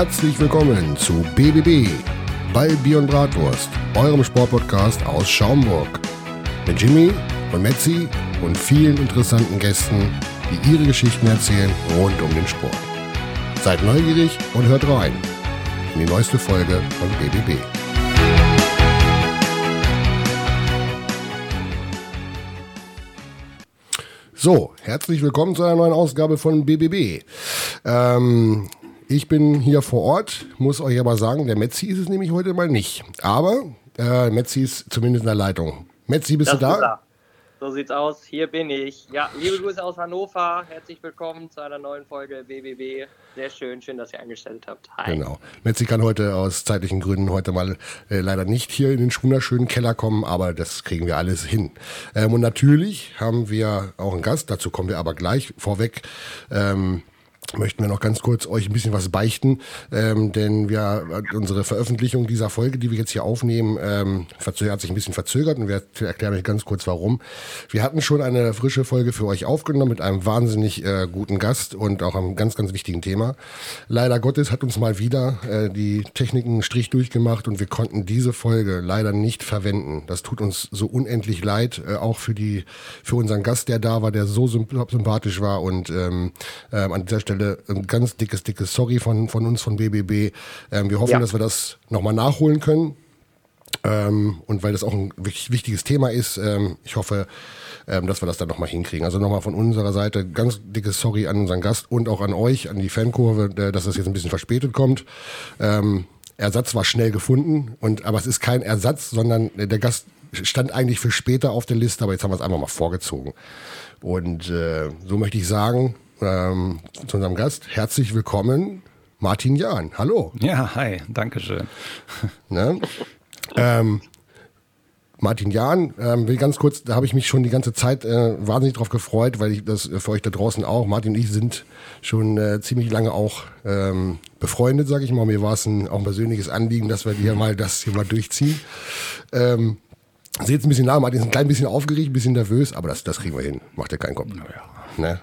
Herzlich willkommen zu BBB, Ball, Bier und Bratwurst, eurem Sportpodcast aus Schaumburg. Mit Jimmy und Metzi und vielen interessanten Gästen, die ihre Geschichten erzählen rund um den Sport. Seid neugierig und hört rein in die neueste Folge von BBB. So, herzlich willkommen zu einer neuen Ausgabe von BBB. Ähm, ich bin hier vor Ort, muss euch aber sagen, der Metzi ist es nämlich heute mal nicht. Aber äh, Metzi ist zumindest in der Leitung. Metzi, bist Das du da? er. So sieht's aus. Hier bin ich. Ja, liebe Grüße aus Hannover. Herzlich willkommen zu einer neuen Folge BBB. Sehr schön, schön, dass ihr eingestellt habt. Hi. Genau. Metzi kann heute aus zeitlichen Gründen heute mal äh, leider nicht hier in den wunderschönen Keller kommen, aber das kriegen wir alles hin. Ähm, und natürlich haben wir auch einen Gast, dazu kommen wir aber gleich vorweg. Ähm, möchten wir noch ganz kurz euch ein bisschen was beichten, ähm, denn wir unsere Veröffentlichung dieser Folge, die wir jetzt hier aufnehmen, ähm, hat sich ein bisschen verzögert und wir erklären euch ganz kurz warum. Wir hatten schon eine frische Folge für euch aufgenommen mit einem wahnsinnig äh, guten Gast und auch einem ganz, ganz wichtigen Thema. Leider Gottes hat uns mal wieder äh, die Technik einen Strich durchgemacht und wir konnten diese Folge leider nicht verwenden. Das tut uns so unendlich leid, äh, auch für die für unseren Gast, der da war, der so symp- sympathisch war und ähm, ähm, an dieser Stelle ein ganz dickes, dickes Sorry von, von uns von BBB. Ähm, wir hoffen, Ja. dass wir das nochmal nachholen können. Ähm, und weil das auch ein wichtig- wichtiges Thema ist, ähm, ich hoffe, ähm, dass wir das dann nochmal hinkriegen. Also nochmal von unserer Seite ganz dickes Sorry an unseren Gast und auch an euch, an die Fankurve, äh, dass das jetzt ein bisschen verspätet kommt. Ähm, Ersatz war schnell gefunden, und aber es ist kein Ersatz, sondern der Gast stand eigentlich für später auf der Liste, aber jetzt haben wir es einfach mal vorgezogen. Und äh, so möchte ich sagen, ähm, zu unserem Gast, herzlich willkommen, Martin Jahn. Hallo. Ja, hi, danke schön. Ne? ähm, Martin Jahn, ähm, will ganz kurz, da habe ich mich schon die ganze Zeit äh, wahnsinnig drauf gefreut, weil ich das äh, für euch da draußen auch, Martin und ich sind schon äh, ziemlich lange auch ähm, befreundet, sage ich mal. Mir war es ein, auch ein persönliches Anliegen, dass wir hier mal das hier mal durchziehen. Ähm, Seht ein bisschen nach, Martin ist ein klein bisschen aufgeregt, ein bisschen nervös, aber das, das kriegen wir hin. Macht dir keinen Kopf. Ne?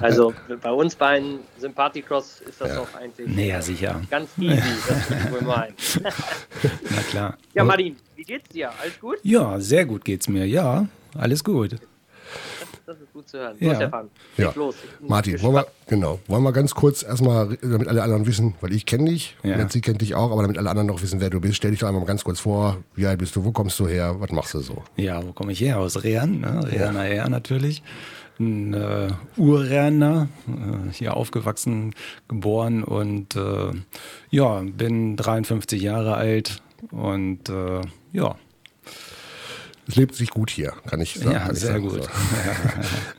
Also bei uns beiden Sympathicross ist das doch eigentlich Nee, ja, sicher. ganz easy, das wohl meinen. Na klar. Ja, Martin, wie geht's dir? Alles gut? Ja, sehr gut geht's mir. Ja, alles gut. Das ist gut zu hören. Ja. So, Stefan, Ja. los. Martin, wollen wir, genau, wollen wir ganz kurz erstmal, damit alle anderen wissen, weil ich kenne dich, Ja. ja. sie kennt dich auch, aber damit alle anderen noch wissen, wer du bist, stell dich doch einmal mal ganz kurz vor, wie alt bist du, wo kommst du her, was machst du so? Ja, wo komme ich her? Aus Rehren, ne? Reherner Her natürlich. Ein äh, Urreherner, äh, hier aufgewachsen, geboren und äh, ja, bin 53 Jahre alt und äh, ja, Es lebt sich gut hier, kann ich sagen. ja, kann ich sehr sagen, gut. So.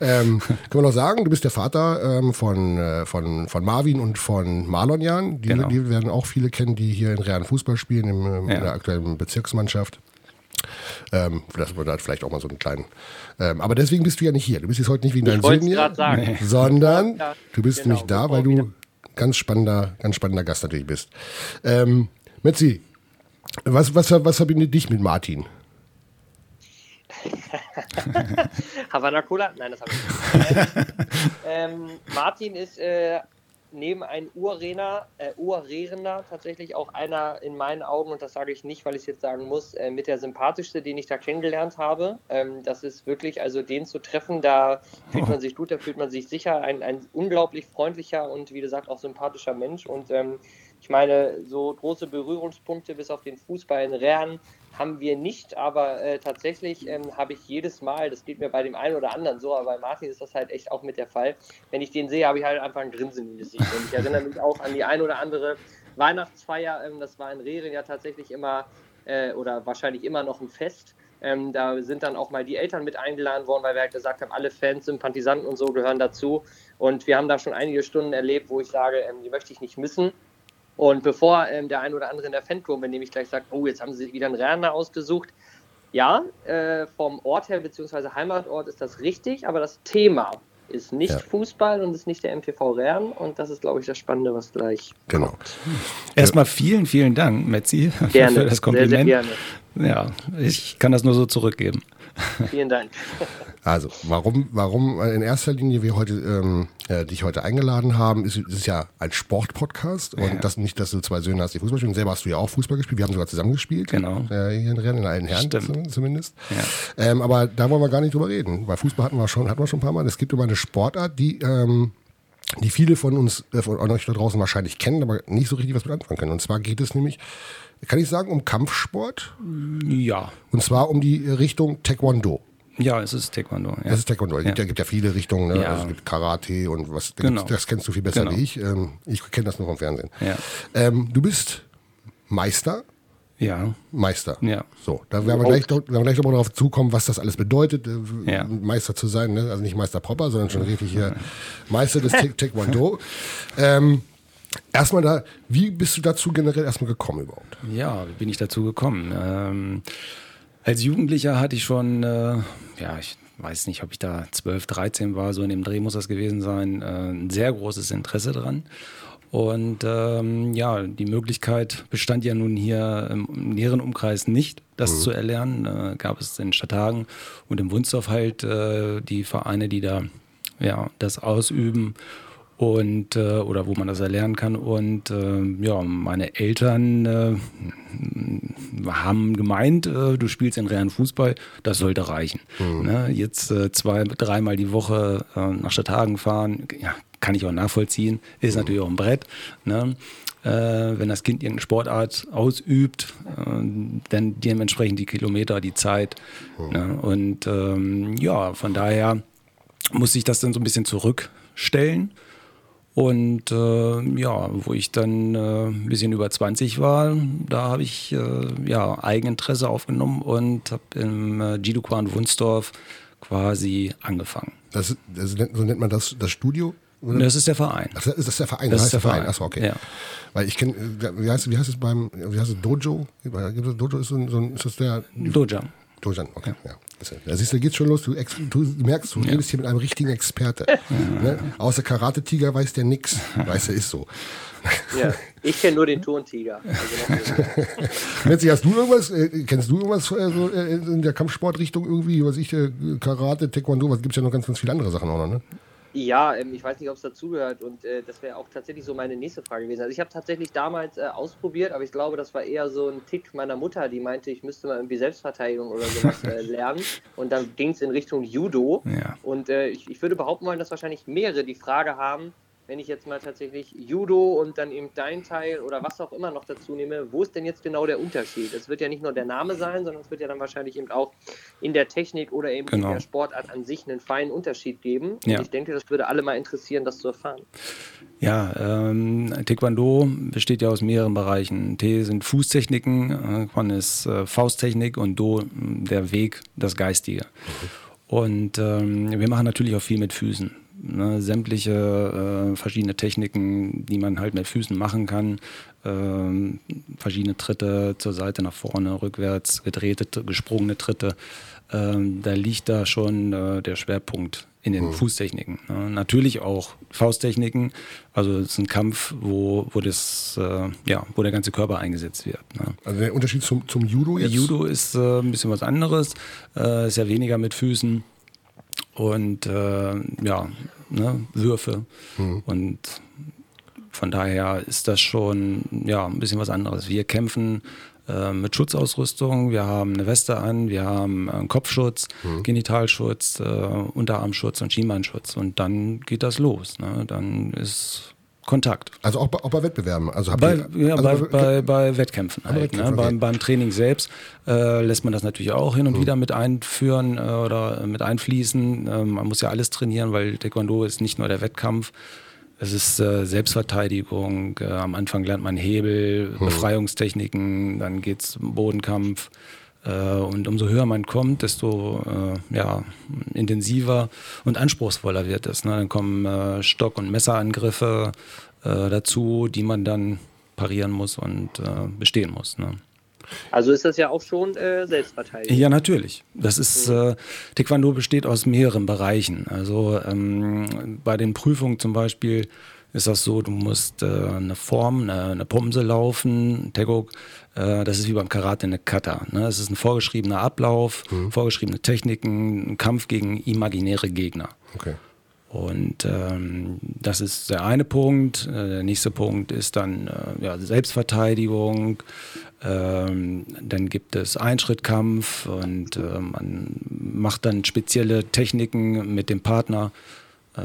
ähm, können wir noch sagen, du bist der Vater ähm, von, äh, von, von Marvin und von Marlon Jan. Die, Genau. die werden auch viele kennen, die hier in Realen Fußball spielen, im, ähm, Ja. in der aktuellen Bezirksmannschaft. Ähm, dass wir da vielleicht auch mal so einen kleinen. Ähm, aber deswegen bist du ja nicht hier. Du bist jetzt heute nicht wegen deinem Sohn hier, sagen. sondern Ja, du bist genau, nämlich da, weil du wir- ganz spannender, ganz spannender Gast natürlich bist. Ähm, Metzi, was, was, was verbindet dich mit Martin? Havana Cola? Nein, das habe ich nicht. ähm, Martin ist äh, neben einem Urrener, äh, Urrehrender tatsächlich auch einer in meinen Augen, und das sage ich nicht, weil ich es jetzt sagen muss, äh, mit der sympathischste, den ich da kennengelernt habe. Ähm, das ist wirklich, also den zu treffen, da fühlt man sich gut, da fühlt man sich sicher. Ein, ein unglaublich freundlicher und wie gesagt auch sympathischer Mensch. Und ähm, ich meine, so große Berührungspunkte bis auf den Fußball in Rehren haben wir nicht, aber äh, tatsächlich ähm, habe ich jedes Mal, das geht mir bei dem einen oder anderen so, aber bei Martin ist das halt echt auch mit der Fall. Wenn ich den sehe, habe ich halt einfach ein Grinsen im Gesicht. Und ich erinnere mich auch an die ein oder andere Weihnachtsfeier, ähm, das war in Rehren ja tatsächlich immer äh, oder wahrscheinlich immer noch ein Fest. Ähm, da sind dann auch mal die Eltern mit eingeladen worden, weil wir halt gesagt haben, alle Fans, Sympathisanten und so gehören dazu. Und wir haben da schon einige Stunden erlebt, wo ich sage, ähm, die möchte ich nicht missen. Und bevor ähm, der ein oder andere in der Fankurve nämlich gleich sagt, oh, jetzt haben sie sich wieder einen Renner ausgesucht. Ja, äh, vom Ort her, beziehungsweise Heimatort ist das richtig, aber das Thema ist nicht Ja. Fußball und ist nicht der MTV Rehren. Und das ist, glaube ich, das Spannende, was gleich Genau. Erstmal vielen, vielen Dank, Metzi, gerne, für das sehr, sehr Kompliment. gerne. Ja, ich kann das nur so zurückgeben. Vielen Dank. Also, warum, warum in erster Linie wir heute ähm, äh, dich heute eingeladen haben, ist, ist ja ein Sportpodcast und Ja. das nicht, dass du zwei Söhne hast, die Fußball spielen. Selber hast du ja auch Fußball gespielt. Wir haben sogar zusammen gespielt. Genau. Äh, hier in Rennen, in allen Herren Stimmt. zum- zumindest. Ja. Ähm, aber da wollen wir gar nicht drüber reden, weil Fußball hatten wir schon, hatten wir schon ein paar Mal. Es gibt immer eine Sportart, die ähm, die viele von uns, äh, von euch da draußen wahrscheinlich kennen, aber nicht so richtig was mit anfangen können. Und zwar geht es nämlich, kann ich sagen, um Kampfsport Ja, und zwar um die Richtung Taekwondo. ja, es ist Taekwondo. Ja. Das ist Taekwondo. Es gibt ja, gibt ja viele Richtungen. Ne? Ja. Also es gibt Karate und was. da Genau. Das kennst du viel besser Genau. wie ich. Ähm, ich kenne das nur vom Fernsehen. Ja. Ähm, du bist Meister. ja, Meister. Ja. So, da werden wir gleich, noch- werden wir gleich nochmal darauf zukommen, was das alles bedeutet, äh, Ja. Meister zu sein. Ne? Also nicht Meister Proper, sondern schon richtig hier Meister des Ta- Taekwondo. ähm, erstmal da, wie bist du dazu generell erstmal gekommen überhaupt? Ja, wie bin ich dazu gekommen? Ähm, als Jugendlicher hatte ich schon, äh, ja, ich weiß nicht, ob ich da 12, 13 war, so in dem Dreh muss das gewesen sein, äh, ein sehr großes Interesse dran. Und ähm, ja, die Möglichkeit bestand ja nun hier im näheren Umkreis nicht, das zu erlernen. Äh, gab es in Stadthagen und im Wunsdorf halt äh, die Vereine, die da ja, das ausüben und äh, oder wo man das erlernen kann. Und äh, ja, meine Eltern äh, haben gemeint, äh, du spielst in realen Fußball, das sollte reichen. Ne? Jetzt äh, zwei, dreimal die Woche äh, nach Stadthagen fahren, ja, kann ich auch nachvollziehen, ist natürlich auch ein Brett. Ne? Äh, wenn das Kind irgendeine Sportart ausübt, äh, dann dementsprechend die Kilometer, die Zeit. Ne? Und ähm, ja, von daher muss ich das dann so ein bisschen zurückstellen. Und äh, ja, wo ich dann äh, ein bisschen über 20 war, da habe ich äh, ja, Eigeninteresse aufgenommen und habe im äh, Jiduquan Wunsdorf quasi angefangen. Das, das, so nennt man das, das Studio? Oder? Das ist der Verein. Ach, das ist der Verein, Das das ist heißt der Verein. Verein. Achso, okay. Ja. Weil ich kenne, wie heißt, wie heißt es beim, wie heißt es, Dojo? Dojo ist so ein, so ein ist das der, Dojang. Dojan, okay, ja. Da siehst du, da geht's schon los. Du, ex, du merkst, du redest hier mit einem richtigen Experte. Ne? Außer Karate-Tiger weiß der nix. Weiß der ist so. Ja, ich kenne nur den Turntiger. Also hast du irgendwas, äh, kennst du irgendwas äh, so, äh, in der Kampfsportrichtung irgendwie, was ich, äh, Karate, Taekwondo, was gibt's ja noch ganz, ganz viele andere Sachen auch noch, ne? Ja, ähm, ich weiß nicht, ob es dazugehört und äh, das wäre auch tatsächlich so meine nächste Frage gewesen. Also ich habe tatsächlich damals äh, ausprobiert, aber ich glaube, das war eher so ein Tick meiner Mutter, die meinte, ich müsste mal irgendwie Selbstverteidigung oder sowas äh, lernen und dann ging es in Richtung Judo Ja. und äh, ich, ich würde behaupten wollen, dass wahrscheinlich mehrere die Frage haben, wenn ich jetzt mal tatsächlich Judo und dann eben dein Teil oder was auch immer noch dazu nehme, wo ist denn jetzt genau der Unterschied? Es wird ja nicht nur der Name sein, sondern es wird ja dann wahrscheinlich eben auch in der Technik oder eben Genau. in der Sportart an sich einen feinen Unterschied geben. Ja. Und ich denke, das würde alle mal interessieren, das zu erfahren. Ja, ähm, Taekwondo besteht ja aus mehreren Bereichen. T sind Fußtechniken, äh, Quan ist äh, Fausttechnik und Do mh, der Weg, das Geistige. Und ähm, wir machen natürlich auch viel mit Füßen. Ne? Sämtliche äh, verschiedene Techniken, die man halt mit Füßen machen kann. Ähm, verschiedene Tritte zur Seite, nach vorne, rückwärts, gedrehte, gesprungene Tritte. Ähm, da liegt da schon äh, der Schwerpunkt in den Fußtechniken. Ne? Natürlich auch Fausttechniken. Also es ist ein Kampf, wo, wo, das, äh, ja, wo der ganze Körper eingesetzt wird. Ne? Also der Unterschied zum, zum Judo jetzt? Judo ist äh, ein bisschen was anderes, äh, ist ja weniger mit Füßen und äh, ja, ne, Würfe. Und von daher ist das schon ja, ein bisschen was anderes. Wir kämpfen äh, mit Schutzausrüstung, wir haben eine Weste an, wir haben einen Kopfschutz, Genitalschutz, äh, Unterarmschutz und Schienbeinschutz und dann geht das los. Ne? Dann ist Kontakt. Also auch bei, auch bei Wettbewerben. Also Bei, ihr, ja, also bei, bei, bei Wettkämpfen halt. Wettkämpfen, ne? okay. beim, beim Training selbst äh, lässt man das natürlich auch hin und wieder mit einführen äh, oder mit einfließen. Ähm, man muss ja alles trainieren, weil Taekwondo ist nicht nur der Wettkampf. Es ist äh, Selbstverteidigung. Äh, am Anfang lernt man Hebel, Befreiungstechniken, dann geht's Bodenkampf. Äh, und umso höher man kommt, desto äh, ja, intensiver und anspruchsvoller wird es. Ne? Dann kommen äh, Stock- und Messerangriffe dazu, die man dann parieren muss und bestehen muss. Ne? Also ist das ja auch schon äh, Selbstverteidigung. Ja, natürlich. Das ist, äh, Taekwondo besteht aus mehreren Bereichen. Also ähm, bei den Prüfungen zum Beispiel ist das so, du musst äh, eine Form, eine, eine Pumse laufen, Tegok, äh, das ist wie beim Karate eine Kata. Ne? Das ist ein vorgeschriebener Ablauf, mhm. vorgeschriebene Techniken, ein Kampf gegen imaginäre Gegner. Okay. Und ähm, das ist der eine Punkt. Äh, der nächste Punkt ist dann äh, ja, Selbstverteidigung. Ähm, dann gibt es Einschrittkampf und äh, man macht dann spezielle Techniken mit dem Partner. Äh,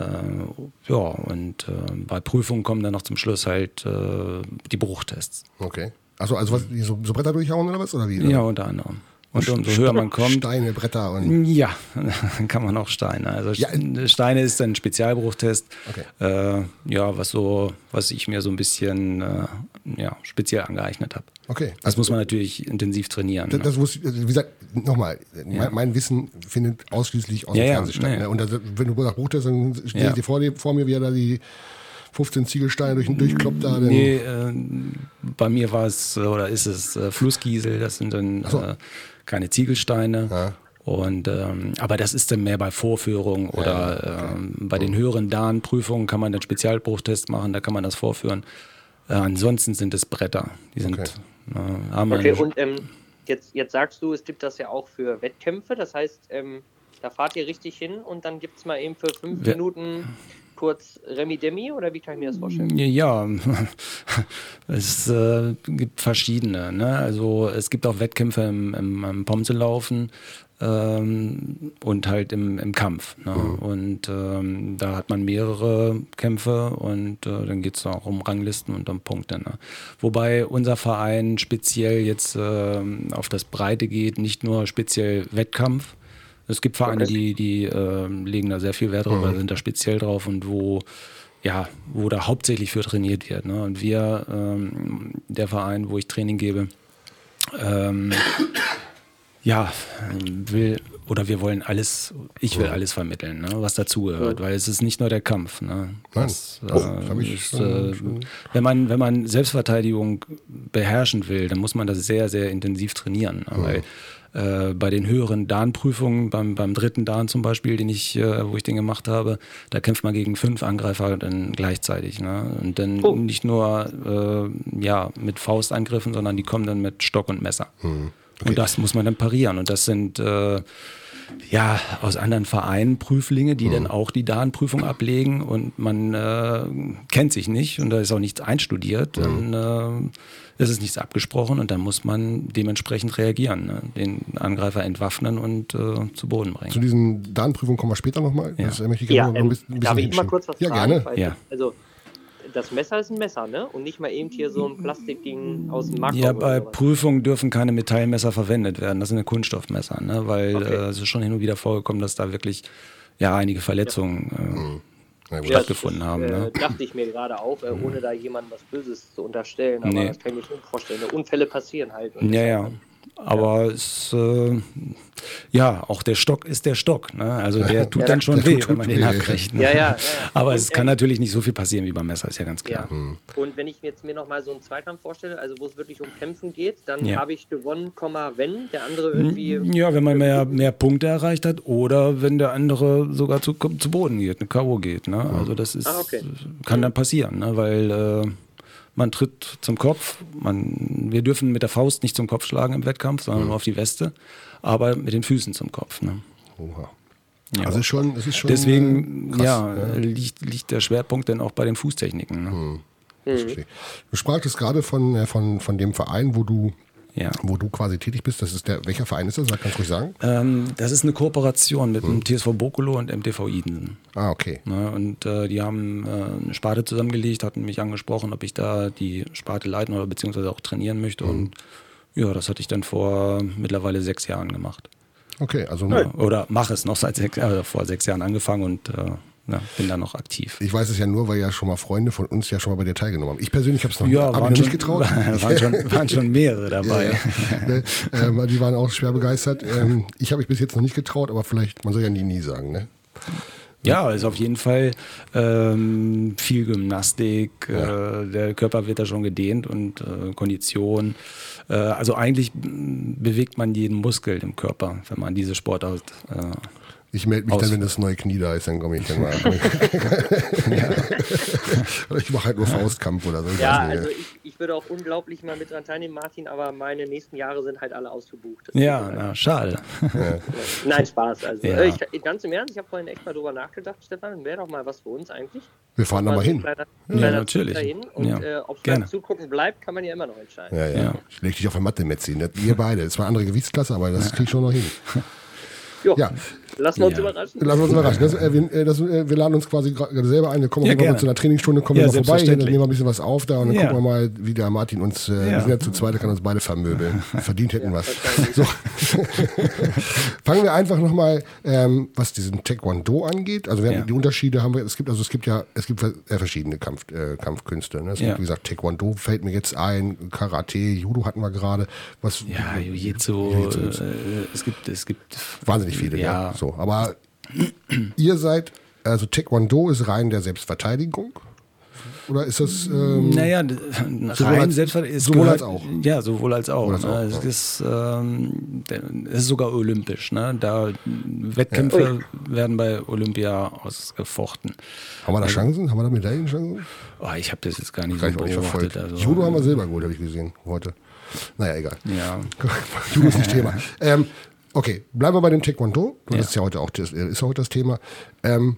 ja, und äh, bei Prüfungen kommen dann noch zum Schluss halt äh, die Bruchtests. Okay. Also, also was, so, so Bretter durchhauen oder was? Oder wie? Ja, unter anderem. Und umso höher man kommt. Steine, Bretter und. Ja, dann kann man auch Steine. Also ja. Steine ist ein Spezialbruchtest. Okay. Äh, ja, was so, was ich mir so ein bisschen äh, ja, speziell angeeignet habe. Okay. Das muss man natürlich intensiv trainieren. Das, das ne? wusste, wie gesagt, nochmal, ja. mein, mein, Wissen findet ausschließlich aus dem ja, Fernsehen statt. Ne? Und das, wenn du nach Bruchtest, dann stehe ich dir vor, vor mir, wie er da die 15 Ziegelsteine durch, durchkloppt da? Nee, äh, bei mir war es oder ist es äh, Flusskiesel, das sind dann so. äh, keine Ziegelsteine. Ja. Und, ähm, aber das ist dann mehr bei Vorführungen oder ja, ähm, bei den höheren Dan-Prüfungen kann man den Spezialbruchtest machen, da kann man das vorführen. Äh, ansonsten sind es Bretter. Die sind, okay, äh, haben okay und ähm, jetzt, jetzt sagst du, es gibt das ja auch für Wettkämpfe, das heißt, ähm, da fahrt ihr richtig hin und dann gibt es mal eben für fünf Wir Minuten kurz Remi Demi oder wie kann ich mir das vorstellen? Ja, es äh, gibt verschiedene. Ne? Also es gibt auch Wettkämpfe im, im, im Pomselaufen ähm, und halt im, im Kampf. Ne? Mhm. Und ähm, da hat man mehrere Kämpfe und äh, dann geht es auch um Ranglisten und um Punkte. Ne? Wobei unser Verein speziell jetzt äh, auf das Breite geht, nicht nur speziell Wettkampf, es gibt Vereine, okay. die, die äh, legen da sehr viel Wert drauf, mhm. sind da speziell drauf und wo ja, wo da hauptsächlich für trainiert wird. Ne? Und wir, ähm, der Verein, wo ich Training gebe, ähm, ja, will oder wir wollen alles, ich will alles vermitteln, ne, was dazugehört, weil es ist nicht nur der Kampf. Ne? Das, oh, äh, ist, äh, wenn, man, wenn man Selbstverteidigung beherrschen will, dann muss man das sehr, sehr intensiv trainieren. Ne? Weil äh, bei den höheren Dan-Prüfungen, beim, beim dritten Dan zum Beispiel, den ich, äh, wo ich den gemacht habe, da kämpft man gegen fünf Angreifer dann gleichzeitig. Ne? Und dann oh. nicht nur äh, ja, mit Faustangriffen, sondern die kommen dann mit Stock und Messer. Mhm. Okay. Und das muss man dann parieren. Und das sind äh, ja, aus anderen Vereinen Prüflinge, die mhm. dann auch die DAN-Prüfung ablegen und man äh, kennt sich nicht und da ist auch nichts einstudiert, mhm. dann äh, ist es nichts abgesprochen und dann muss man dementsprechend reagieren, ne? den Angreifer entwaffnen und äh, zu Boden bringen. Zu diesen DAN-Prüfungen kommen wir später nochmal. Ja. Das, ich ja, ähm, ein bisschen, ein bisschen darf ich mal kurz was ja, Gerne. Ja. Also das Messer ist ein Messer, ne? Und nicht mal eben hier so ein Plastikding aus dem Markt. Ja, bei Prüfungen dürfen keine Metallmesser verwendet werden. Das sind Kunststoffmesser, ne? Weil okay. äh, es ist schon hin und wieder vorgekommen, dass da wirklich ja einige Verletzungen ja. äh, mhm. ja, stattgefunden haben. Äh, ne? Dachte ich mir gerade auch, äh, ohne da jemandem was Böses zu unterstellen. Aber nee. das kann ich mir nicht vorstellen. Unfälle passieren halt. Ja, ja. Aber ja. es, äh, ja, auch der Stock ist der Stock. Ne? Also der tut ja, dann schon weh, wenn man den abkriegt. Ne? Ja, ja, Aber und es kann natürlich nicht so viel passieren wie beim Messer, ist ja ganz klar. Mhm. Und wenn ich mir jetzt mir nochmal so einen Zweikampf vorstelle, also wo es wirklich um Kämpfen geht, dann habe ich gewonnen, wenn der andere irgendwie. Ja, wenn man mehr, mehr Punkte erreicht hat oder wenn der andere sogar zu, zu Boden geht, eine K.O. geht. Ne? Also das ist, ah, okay. kann dann passieren, ne? weil. Äh, man tritt zum Kopf. Man, wir dürfen mit der Faust nicht zum Kopf schlagen im Wettkampf, sondern mhm. nur auf die Weste, aber mit den Füßen zum Kopf. Ne? Oha. Ja. Also schon, es ist schon. Deswegen krass, ja, ja. Liegt, liegt der Schwerpunkt dann auch bei den Fußtechniken. Ne? Mhm. Mhm. Du sprachst gerade von, äh, von, von dem Verein, wo du ja. wo du quasi tätig bist. Das ist der, welcher Verein ist das? Kannst du ruhig sagen? Ähm, das ist eine Kooperation mit hm. dem TSV Bokolo und MTV Iden. Ah, okay. Ne, und äh, die haben äh, eine Sparte zusammengelegt, hatten mich angesprochen, ob ich da die Sparte leiten oder beziehungsweise auch trainieren möchte. Hm. Und ja, das hatte ich dann vor mittlerweile sechs Jahren gemacht. Okay, also. Ja, oder mache es noch seit sechs, äh, vor sechs Jahren angefangen und äh, ja, bin da noch aktiv. Ich weiß es ja nur, weil ja schon mal Freunde von uns ja schon mal bei dir teilgenommen haben. Ich persönlich habe es noch, ja, hab noch schon, nicht getraut. Waren schon, waren schon mehrere dabei. Ja. Ne, äh, die waren auch schwer begeistert. Ähm, ich habe mich bis jetzt noch nicht getraut, aber vielleicht, man soll ja nie, nie sagen. Ne? Ja, also auf jeden Fall ähm, viel Gymnastik, ja. äh, der Körper wird da schon gedehnt und äh, Kondition. Äh, also eigentlich bewegt man jeden Muskel im Körper, wenn man diese Sportart äh, Ich melde mich dann, wenn das neue Knie da ist, dann komme ich dann mal. ich mache halt nur Faustkampf oder so. Ja, also ich, ich, würde auch unglaublich mal mit dran teilnehmen, Martin, aber meine nächsten Jahre sind halt alle ausgebucht. Das ja, na, schade. Ja. Nein, Spaß. Also ja. ich, ganz im Ernst, ich habe vorhin echt mal drüber nachgedacht, Stefan, wäre doch mal was für uns eigentlich. Wir fahren da mal hin. Kleiner, kleiner ja, natürlich. Hin. Und ja. äh, ob es zugucken bleibt, kann man ja immer noch entscheiden. Ja, ja. Ich lege dich auf der Matte mitziehen. Wir beide. Das war eine andere Gewichtsklasse, aber das kriege ich schon noch hin. Jo. Ja. Lassen wir uns ja. überraschen. Lassen wir uns überraschen. Das, äh, wir, äh, das, äh, wir, laden uns quasi gerade selber ein. Wir kommen ja, mal zu einer Trainingsstunde, kommen ja, wir mal vorbei, dann nehmen wir ein bisschen was auf da und dann gucken wir mal, wie der Martin uns, äh, wir sind ja zu zweit, der kann uns beide vermöbeln. Verdient hätten was. So. Fangen wir einfach nochmal, ähm, was diesen Taekwondo angeht. Also wir haben die Unterschiede haben wir, es gibt, also es gibt ja, es gibt verschiedene Kampf, äh, Kampfkünste. Ne? Es gibt, wie gesagt, Taekwondo fällt mir jetzt ein, Karate, Judo hatten wir gerade. Was, ja, Jiu-Jitsu, äh, es gibt, es gibt wahnsinnig viele, ja. So, aber ihr seid, also Taekwondo ist rein der Selbstverteidigung. Oder ist das. Ähm, naja, rein Selbstverteidigung. Sowohl gehört, als auch. Ja, sowohl als auch. Als auch es, ist, ähm, es ist sogar olympisch. Ne? Da Wettkämpfe ja. werden bei Olympia ausgefochten. Haben wir da also, Chancen? Haben wir da Medaillenchancen? Oh, ich habe das jetzt gar nicht gar so beobachtet. Also, Judo haben wir Silber geholt, habe ich gesehen heute. Naja, egal. Ja. Judo ist nicht Thema. Ähm, Okay, bleiben wir bei dem Taekwondo. Das ja. ist ja heute auch das, ist heute das Thema. Ähm,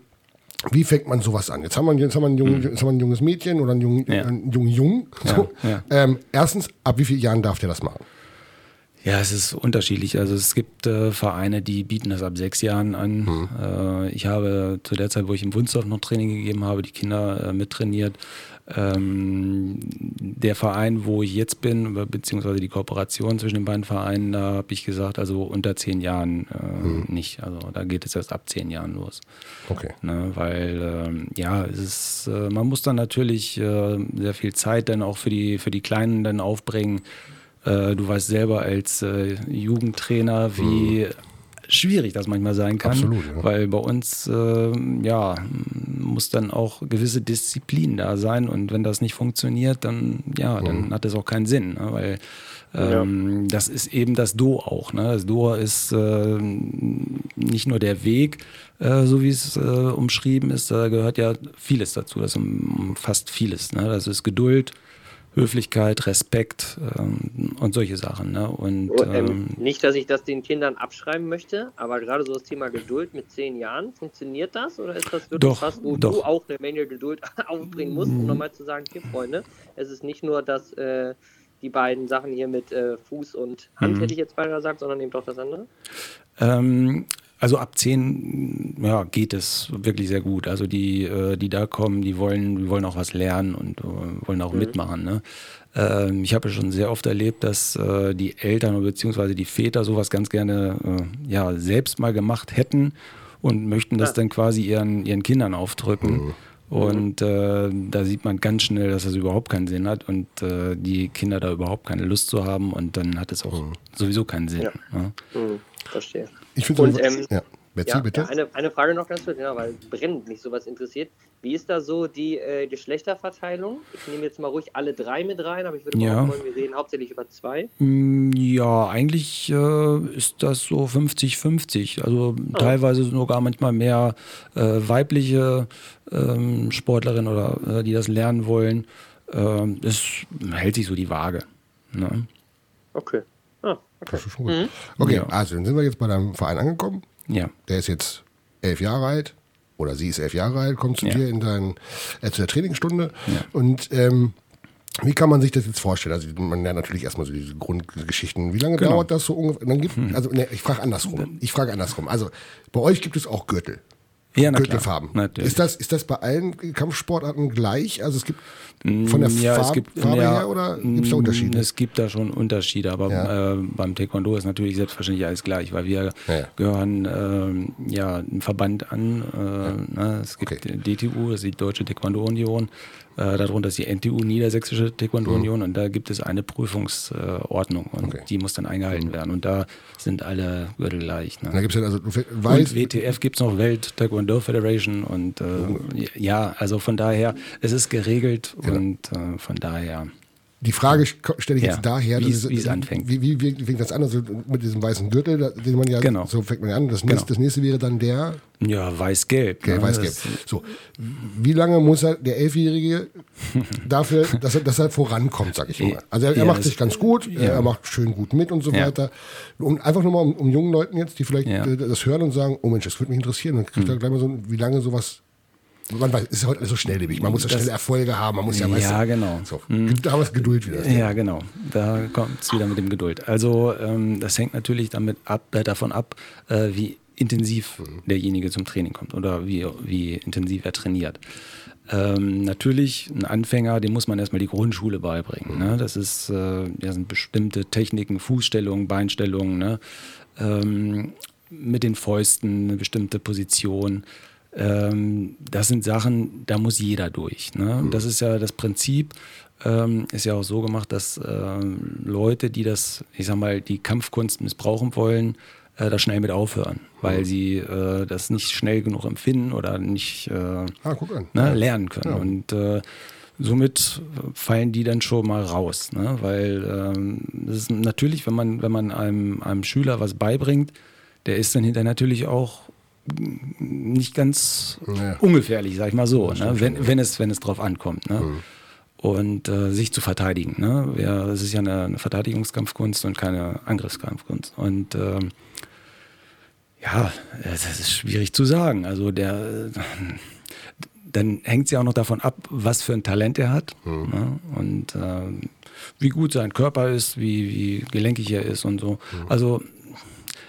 wie fängt man sowas an? Jetzt haben wir, jetzt haben wir, ein, jung, mhm. jetzt haben wir ein junges Mädchen oder einen jungen ja. einen jungen Jung. So. Ja, ähm, erstens, ab wie vielen Jahren darf der das machen? Ja, es ist unterschiedlich. Also es gibt äh, Vereine, die bieten das ab sechs Jahren an. Mhm. Äh, ich habe zu der Zeit, wo ich im Wunsdorf noch Training gegeben habe, die Kinder äh, mittrainiert. Ähm, der Verein, wo ich jetzt bin, beziehungsweise die Kooperation zwischen den beiden Vereinen, da habe ich gesagt, also unter zehn Jahren äh, mhm. nicht. Also da geht es erst ab zehn Jahren los. Okay. Ne, weil ähm, ja, es ist, äh, man muss dann natürlich äh, sehr viel Zeit dann auch für die, für die Kleinen dann aufbringen. Äh, du weißt selber als äh, Jugendtrainer, wie mhm schwierig das manchmal sein kann. Absolut, ja. Weil bei uns, äh, ja, muss dann auch gewisse Disziplin da sein und wenn das nicht funktioniert, dann, ja, dann mhm. hat das auch keinen Sinn, ne? weil ähm, ja. das ist eben das Do auch. Ne? Das Do ist äh, nicht nur der Weg, äh, so wie es äh, umschrieben ist, da gehört ja vieles dazu, das umfasst vieles. Ne? Das ist Geduld, Höflichkeit, Respekt ähm, und solche Sachen. Ne? Und, ähm, ähm, nicht, dass ich das den Kindern abschreiben möchte, aber gerade so das Thema Geduld mit zehn Jahren, funktioniert das oder ist das wirklich doch, was, wo doch. du auch eine Menge Geduld aufbringen musst, um nochmal zu sagen, hier Freunde, es ist nicht nur das, äh, die beiden Sachen hier mit äh, Fuß und Hand, mhm. hätte ich jetzt beinahe gesagt, sondern eben doch das andere? Ähm, also ab zehn ja, geht es wirklich sehr gut. Also die, äh, die da kommen, die wollen, die wollen auch was lernen und äh, wollen auch mhm. mitmachen. Ne? Ähm, ich habe schon sehr oft erlebt, dass äh, die Eltern bzw. die Väter sowas ganz gerne ja, selbst mal gemacht hätten und möchten das ja. dann quasi ihren, ihren Kindern aufdrücken. Mhm. Und äh, da sieht man ganz schnell, dass das überhaupt keinen Sinn hat und äh, die Kinder da überhaupt keine Lust zu haben und dann hat es auch mhm. sowieso keinen Sinn. Ja. Ne? Mhm. Verstehe. Ich finde und, ähm, ja. Betsy, ja, bitte. Ja, eine, eine Frage noch ganz kurz, ja, weil brennend mich sowas interessiert. Wie ist da so die äh, Geschlechterverteilung? Ich nehme jetzt mal ruhig alle drei mit rein, aber ich würde ja. mal wollen, wir reden hauptsächlich über zwei. Mm, ja, eigentlich äh, ist das so 50-50. Also oh. teilweise sogar manchmal mehr äh, weibliche ähm, Sportlerinnen oder äh, die das lernen wollen. Ähm, es hält sich so die Waage. Ne? Okay. Ah, okay. Mhm. Okay, ja. also dann sind wir jetzt bei deinem Verein angekommen. Ja. Der ist jetzt elf Jahre alt oder sie ist elf Jahre alt, kommt zu ja. dir in dein, äh, zu der Trainingsstunde ja. und ähm, wie kann man sich das jetzt vorstellen? Also man lernt natürlich erstmal so diese Grundgeschichten. Wie lange genau. dauert das so ungefähr? Dann gibt, hm. also ne, ich frage andersrum. Ich frage andersrum. Also bei euch gibt es auch Gürtel. Ja, Gürtelfarben. Ist das, ist das bei allen Kampfsportarten gleich? Also es gibt von der ja, Farb, gibt, Farbe ja, her oder gibt es da Unterschiede? Es gibt da schon Unterschiede, aber ja. äh, beim Taekwondo ist natürlich selbstverständlich alles gleich, weil wir gehören äh, ja einem Verband an. Äh, ne? Es gibt okay. DTU, das ist die Deutsche Taekwondo Union. Äh, darunter ist die NTU, Niedersächsische Taekwondo Union, mhm. und da gibt es eine Prüfungsordnung und okay. die muss dann eingehalten mhm. werden. Und da sind alle Gürtel gleich. Ne? Da gibt's ja also, und WTF gibt es noch, Welt Taekwondo Federation. Und äh, mhm. ja, also von daher, es ist geregelt genau. und äh, von daher. Die Frage stelle ich jetzt Ja, daher, wie es- es anfängt. Wie, wie, wie fängt das an? Also mit diesem weißen Gürtel, den man ja, Genau. so fängt man ja an. Das, Genau. nächste, das nächste wäre dann der, Ja, weiß-gelb. okay, ne? weiß-gelb. So, wie lange muss er, der Elfjährige, dafür, dass er, dass er vorankommt, sag ich mal. Also er, er Ja, macht sich ganz gut, er macht schön gut mit und so Ja. weiter. Und einfach nur mal um, um jungen Leuten jetzt, die vielleicht Ja. Hm. äh, das hören und sagen, oh Mensch, das würde mich interessieren. Dann kriegt er gleich mal so, wie lange sowas man weiß, ist ja heute alles so schnelllebig. Man muss ja schnelle Erfolge haben. Man muss ja, weißt Ja, genau. So, Da haben wir Geduld wieder. Ja, genau. Da kommt es wieder mit dem Geduld. Also ähm, das hängt natürlich damit ab, äh, davon ab, äh, wie intensiv derjenige zum Training kommt oder wie, wie intensiv er trainiert. Ähm, natürlich, ein Anfänger, dem muss man erstmal die Grundschule beibringen. Ne? Das ist, äh, das sind bestimmte Techniken, Fußstellungen, Beinstellungen, ne? ähm, mit den Fäusten, eine bestimmte Position. Ähm, das sind Sachen, da muss jeder durch. Ne? Das ist ja das Prinzip, ähm, ist ja auch so gemacht, dass ähm, Leute, die das, ich sag mal, die Kampfkunst missbrauchen wollen, äh, da schnell mit aufhören, weil sie äh, das nicht schnell genug empfinden oder nicht äh, Ah, ne, lernen können. Und äh, somit fallen die dann schon mal raus. Ne? Weil ähm, das ist natürlich, wenn man, wenn man einem, einem Schüler was beibringt, der ist dann hinterher natürlich auch nicht ganz Ja. ungefährlich, sag ich mal so, ne? wenn, wenn, es, wenn es drauf ankommt. Ne? Und äh, sich zu verteidigen. Ne? Ja, es ist ja eine, eine Verteidigungskampfkunst und keine Angriffskampfkunst. Und ähm, ja, das ist schwierig zu sagen. Also der, dann hängt es ja auch noch davon ab, was für ein Talent er hat ne? und ähm, wie gut sein Körper ist, wie, wie gelenkig er ist und so. Also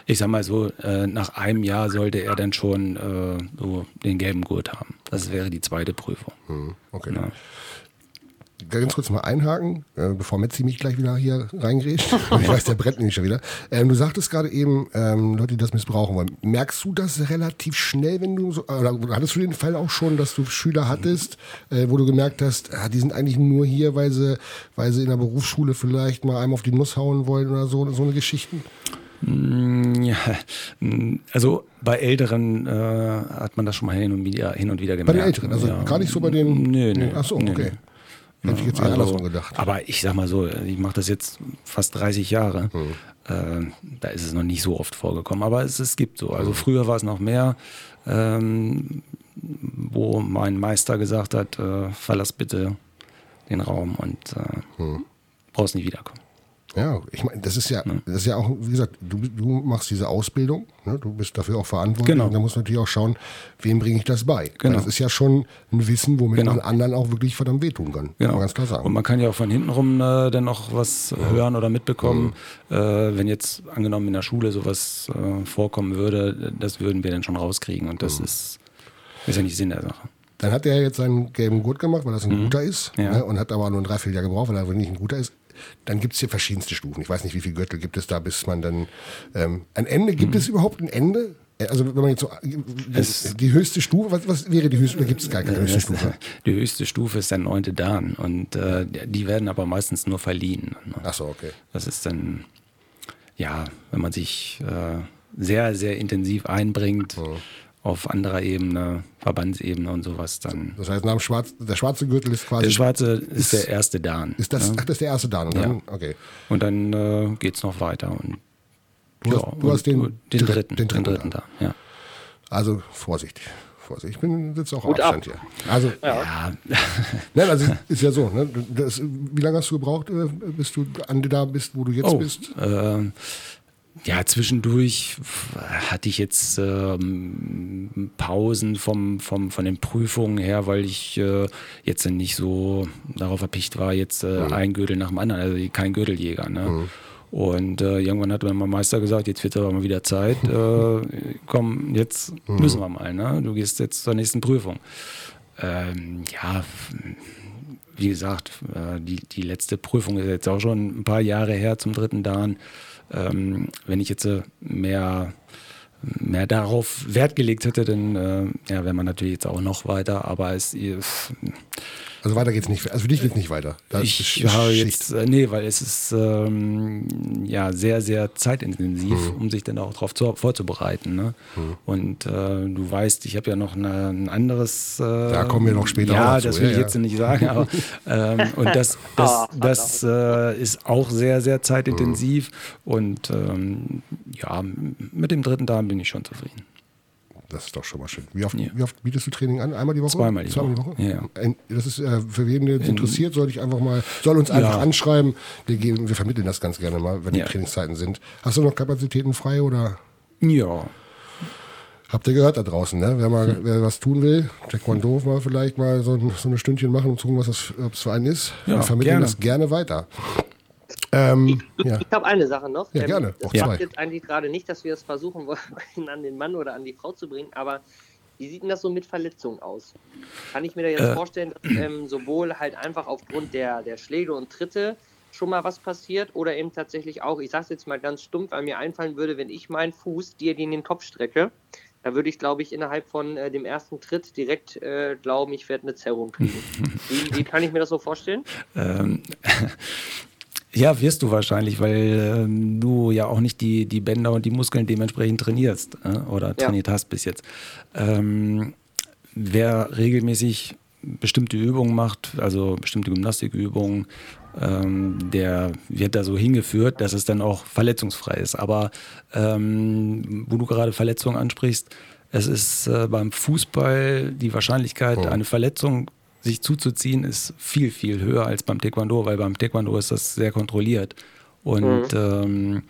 ich sag mal so, äh, nach einem Jahr sollte er dann schon äh, so den gelben Gurt haben. Das wäre die zweite Prüfung. Hm, Okay. Ja. Ganz kurz mal einhaken, äh, bevor Metzi mich gleich wieder hier reingrätscht. ich weiß, der brennt nämlich schon wieder. Ähm, du sagtest gerade eben, ähm, Leute, die das missbrauchen wollen. Merkst du das relativ schnell, wenn du so, oder hattest du den Fall auch schon, dass du Schüler hattest, äh, wo du gemerkt hast, ah, die sind eigentlich nur hier, weil sie, weil sie in der Berufsschule vielleicht mal einem auf die Nuss hauen wollen oder so, so eine Geschichten? Mm, Ja, mm, also bei Älteren äh, hat man das schon mal hin und wieder, hin und wieder Bei gemerkt. den Älteren, also ja. gar nicht so bei den. Nö, nö. Ach so, nö, okay. nö. Hätte ich jetzt eher Also, andersrum gedacht. Aber ich sag mal so, ich mache das jetzt fast 30 Jahre. Hm. Äh, da ist es noch nicht so oft vorgekommen. Aber es, es gibt so. Hm. Also früher war es noch mehr, ähm, wo mein Meister gesagt hat, äh, verlass bitte den Raum und äh, Hm. brauchst nicht wiederkommen. Ja, ich meine, das ist ja, das ist ja auch, wie gesagt, du, du machst diese Ausbildung, ne? du bist dafür auch verantwortlich. Genau. Und da muss man natürlich auch schauen, wem bringe ich das bei. Genau. Weil Das ist ja schon ein Wissen, womit Genau. man anderen auch wirklich verdammt wehtun kann. Kann man ganz klar sagen. Und man kann ja auch von hinten rum äh, dann noch was hören oder mitbekommen. Äh, wenn jetzt angenommen in der Schule sowas äh, vorkommen würde, das würden wir dann schon rauskriegen. Und das ist, ist ja nicht Sinn der Sache. Dann hat er jetzt seinen gelben Gurt gemacht, weil das ein guter ist. Mhm. Ja. Ne? Und hat aber nur ein Dreivierteljahr gebraucht, weil er nicht ein guter ist. Dann gibt es hier verschiedenste Stufen. Ich weiß nicht, wie viele Gürtel gibt es da, bis man dann. Ähm, ein Ende, gibt es überhaupt ein Ende? Äh, Also wenn man jetzt so äh, Es- die höchste Stufe, was, was wäre die höchste, oder gibt es gar keine höchste Stufe? die höchste Stufe ist der neunte Dan. Und äh, die werden aber meistens nur verliehen. ne? Ach so, okay. Das ist dann, ja, wenn man sich äh, sehr, sehr intensiv einbringt auf anderer Ebene, Verbandsebene und sowas, dann. Das heißt, nach dem Schwarz, der schwarze Gürtel ist quasi Der schwarze ist, der erste Dan. Ist das, ne? ach, das ist der erste Dan? Und Ja. dann, okay. Und dann äh, geht es noch weiter. Und, Du hast- du und hast den den, dritt- dritten, den den dritten dritten Dan. Ja. Also Vorsicht. Vorsicht. Ich bin jetzt auch auf Hut ab. Abstand hier. Also, Ja, nein, also ist ja so. Ne? Das, wie lange hast du gebraucht, äh, bis du an da bist, wo du jetzt oh, bist? äh, ja, zwischendurch hatte ich jetzt ähm, Pausen vom, vom, von den Prüfungen her, weil ich äh, jetzt nicht so darauf erpicht war, jetzt äh, ein Gürtel nach dem anderen, also kein Gürteljäger. Ne? Und äh, irgendwann hat mir mein Meister gesagt, jetzt wird aber mal wieder Zeit, äh, komm, jetzt müssen wir mal, ne? du gehst jetzt zur nächsten Prüfung. Ähm, ja, wie gesagt, äh, die, die letzte Prüfung ist jetzt auch schon ein paar Jahre her zum dritten Dan. Ähm, wenn ich jetzt äh, mehr, mehr darauf Wert gelegt hätte, dann äh, ja, wäre man natürlich jetzt auch noch weiter. Aber es, äh, Also weiter geht's nicht. Also für dich geht's nicht weiter. Das ich habe jetzt, äh, nee, weil es ist ähm, ja sehr, sehr zeitintensiv, mhm. um sich dann auch darauf zu, vorzubereiten. Ne? Mhm. Und äh, du weißt, ich habe ja noch eine, ein anderes. Äh, da kommen wir noch später Ja, das will ja, ich ja. jetzt nicht sagen. Aber, ähm, und das, das, ah, das äh, ist auch sehr, sehr zeitintensiv. Mhm. Und ähm, ja, mit dem dritten Darm bin ich schon zufrieden. Das ist doch schon mal schön. Wie oft, ja. wie oft bietest du Training an? Einmal die Woche? Zweimal die Zweimal Woche. Die Woche? Ja. Das ist äh, für wen das interessiert, soll ich einfach mal, soll uns einfach ja. anschreiben. Wir, geben, wir vermitteln das ganz gerne mal, wenn die Trainingszeiten sind. Hast du noch Kapazitäten frei oder? Ja. Habt ihr gehört da draußen, ne? Wer mal hm. wer was tun will, Taekwondo mal vielleicht mal so, so eine Stündchen machen und gucken, was das für einen ist. wir vermitteln gerne. das gerne weiter. Ähm, ich, ja. ich habe eine Sache noch. Ja, ähm, gerne. Das macht jetzt eigentlich gerade nicht, dass wir es versuchen wollen, an den Mann oder an die Frau zu bringen, aber wie sieht denn das so mit Verletzungen aus? Kann ich mir da jetzt äh. vorstellen, dass ähm, sowohl halt einfach aufgrund der, der Schläge und Tritte schon mal was passiert oder eben tatsächlich auch, ich sage es jetzt mal ganz stumpf, weil mir einfallen würde, wenn ich meinen Fuß dir in den Kopf strecke, da würde ich, glaube ich, innerhalb von äh, dem ersten Tritt direkt äh, glauben, ich werde eine Zerrung kriegen. wie, wie, kann ich mir das so vorstellen? Ähm, Ja, wirst du wahrscheinlich, weil ähm, du ja auch nicht die, die Bänder und die Muskeln dementsprechend trainierst äh, oder trainiert ja. hast bis jetzt. Ähm, wer regelmäßig bestimmte Übungen macht, also bestimmte Gymnastikübungen, ähm, der wird da so hingeführt, dass es dann auch verletzungsfrei ist. Aber ähm, wo du gerade Verletzungen ansprichst, es ist äh, beim Fußball die Wahrscheinlichkeit, oh. eine Verletzung sich zuzuziehen, ist viel, viel höher als beim Taekwondo, weil beim Taekwondo ist das sehr kontrolliert. Und mhm. ähm,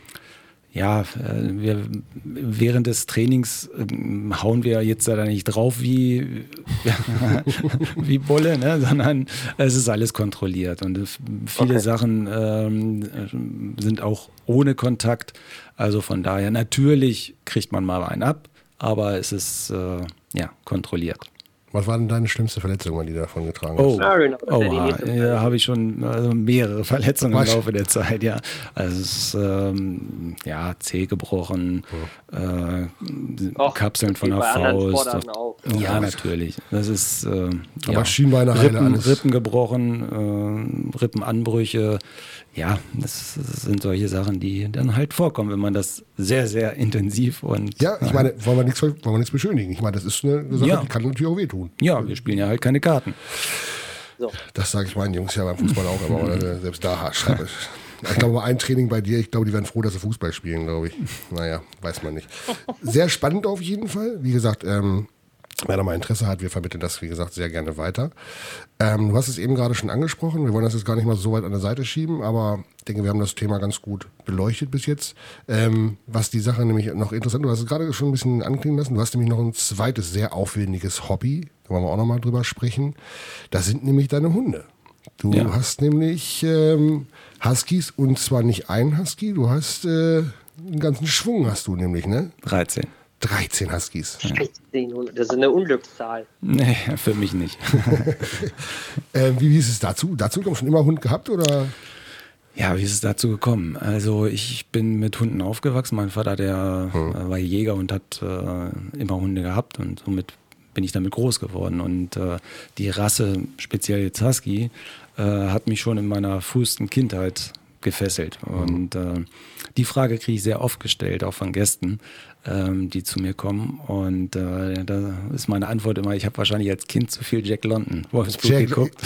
ja, äh, wir, während des Trainings äh, hauen wir jetzt da nicht drauf wie, wie Bulle, ne? sondern es ist alles kontrolliert. Und viele okay. Sachen ähm, sind auch ohne Kontakt. Also von daher, natürlich kriegt man mal einen ab, aber es ist äh, ja, kontrolliert. Was war denn deine schlimmste Verletzung, die du davon getragen hast? Oh, genau. oh ja, habe ich schon also mehrere Verletzungen Was? im Laufe der Zeit, ja. Also es ist, ähm, ja, Zeh gebrochen, oh. äh, Och, Kapseln von der Faust. Ja, natürlich. Das ist äh, Aber ja, Schienbeine Rippen, Rippen gebrochen, äh, Rippenanbrüche, ja, das, sind solche Sachen, die dann halt vorkommen, wenn man das sehr, sehr intensiv und. Ja, ich meine, wollen wir nichts, wollen wir nichts beschönigen. Ich meine, das ist eine Sache, ja. die kann natürlich auch wehtun. Ja, wir spielen ja halt keine Karten. So. Das sage ich meinen Jungs ja beim Fußball auch immer, oder selbst da schreibe ich. Ich glaube, ein Training bei dir, ich glaube, die werden froh, dass sie Fußball spielen, glaube ich. Naja, weiß man nicht. Sehr spannend auf jeden Fall. Wie gesagt, ähm, Wer da mal Interesse hat, wir vermitteln das, wie gesagt, sehr gerne weiter. Ähm, du hast es eben gerade schon angesprochen. Wir wollen das jetzt gar nicht mal so weit an der Seite schieben, aber ich denke, wir haben das Thema ganz gut beleuchtet bis jetzt. Ähm, was die Sache nämlich noch interessant, du hast es gerade schon ein bisschen anklingen lassen. Du hast nämlich noch ein zweites sehr aufwendiges Hobby. Da wollen wir auch nochmal drüber sprechen. Das sind nämlich deine Hunde. Du ja. hast nämlich ähm, Huskies und zwar nicht ein Husky, du hast äh, einen ganzen Schwung hast du nämlich, ne? 13. 13 Huskies. Das ist eine Unglückszahl. Nee, für mich nicht. äh, wie, wie ist es dazu? Dazu schon immer Hund gehabt oder? Ja, wie ist es dazu gekommen? Also ich bin mit Hunden aufgewachsen. Mein Vater, der hm. war Jäger und hat äh, immer Hunde gehabt und somit bin ich damit groß geworden. Und äh, die Rasse, speziell jetzt Husky, äh, hat mich schon in meiner frühesten Kindheit gefesselt. Mhm. Und äh, die Frage kriege ich sehr oft gestellt, auch von Gästen ähm, die zu mir kommen. Und äh, da ist meine Antwort immer, ich habe wahrscheinlich als Kind zu viel Jack London Wolfsburg Jack, geguckt.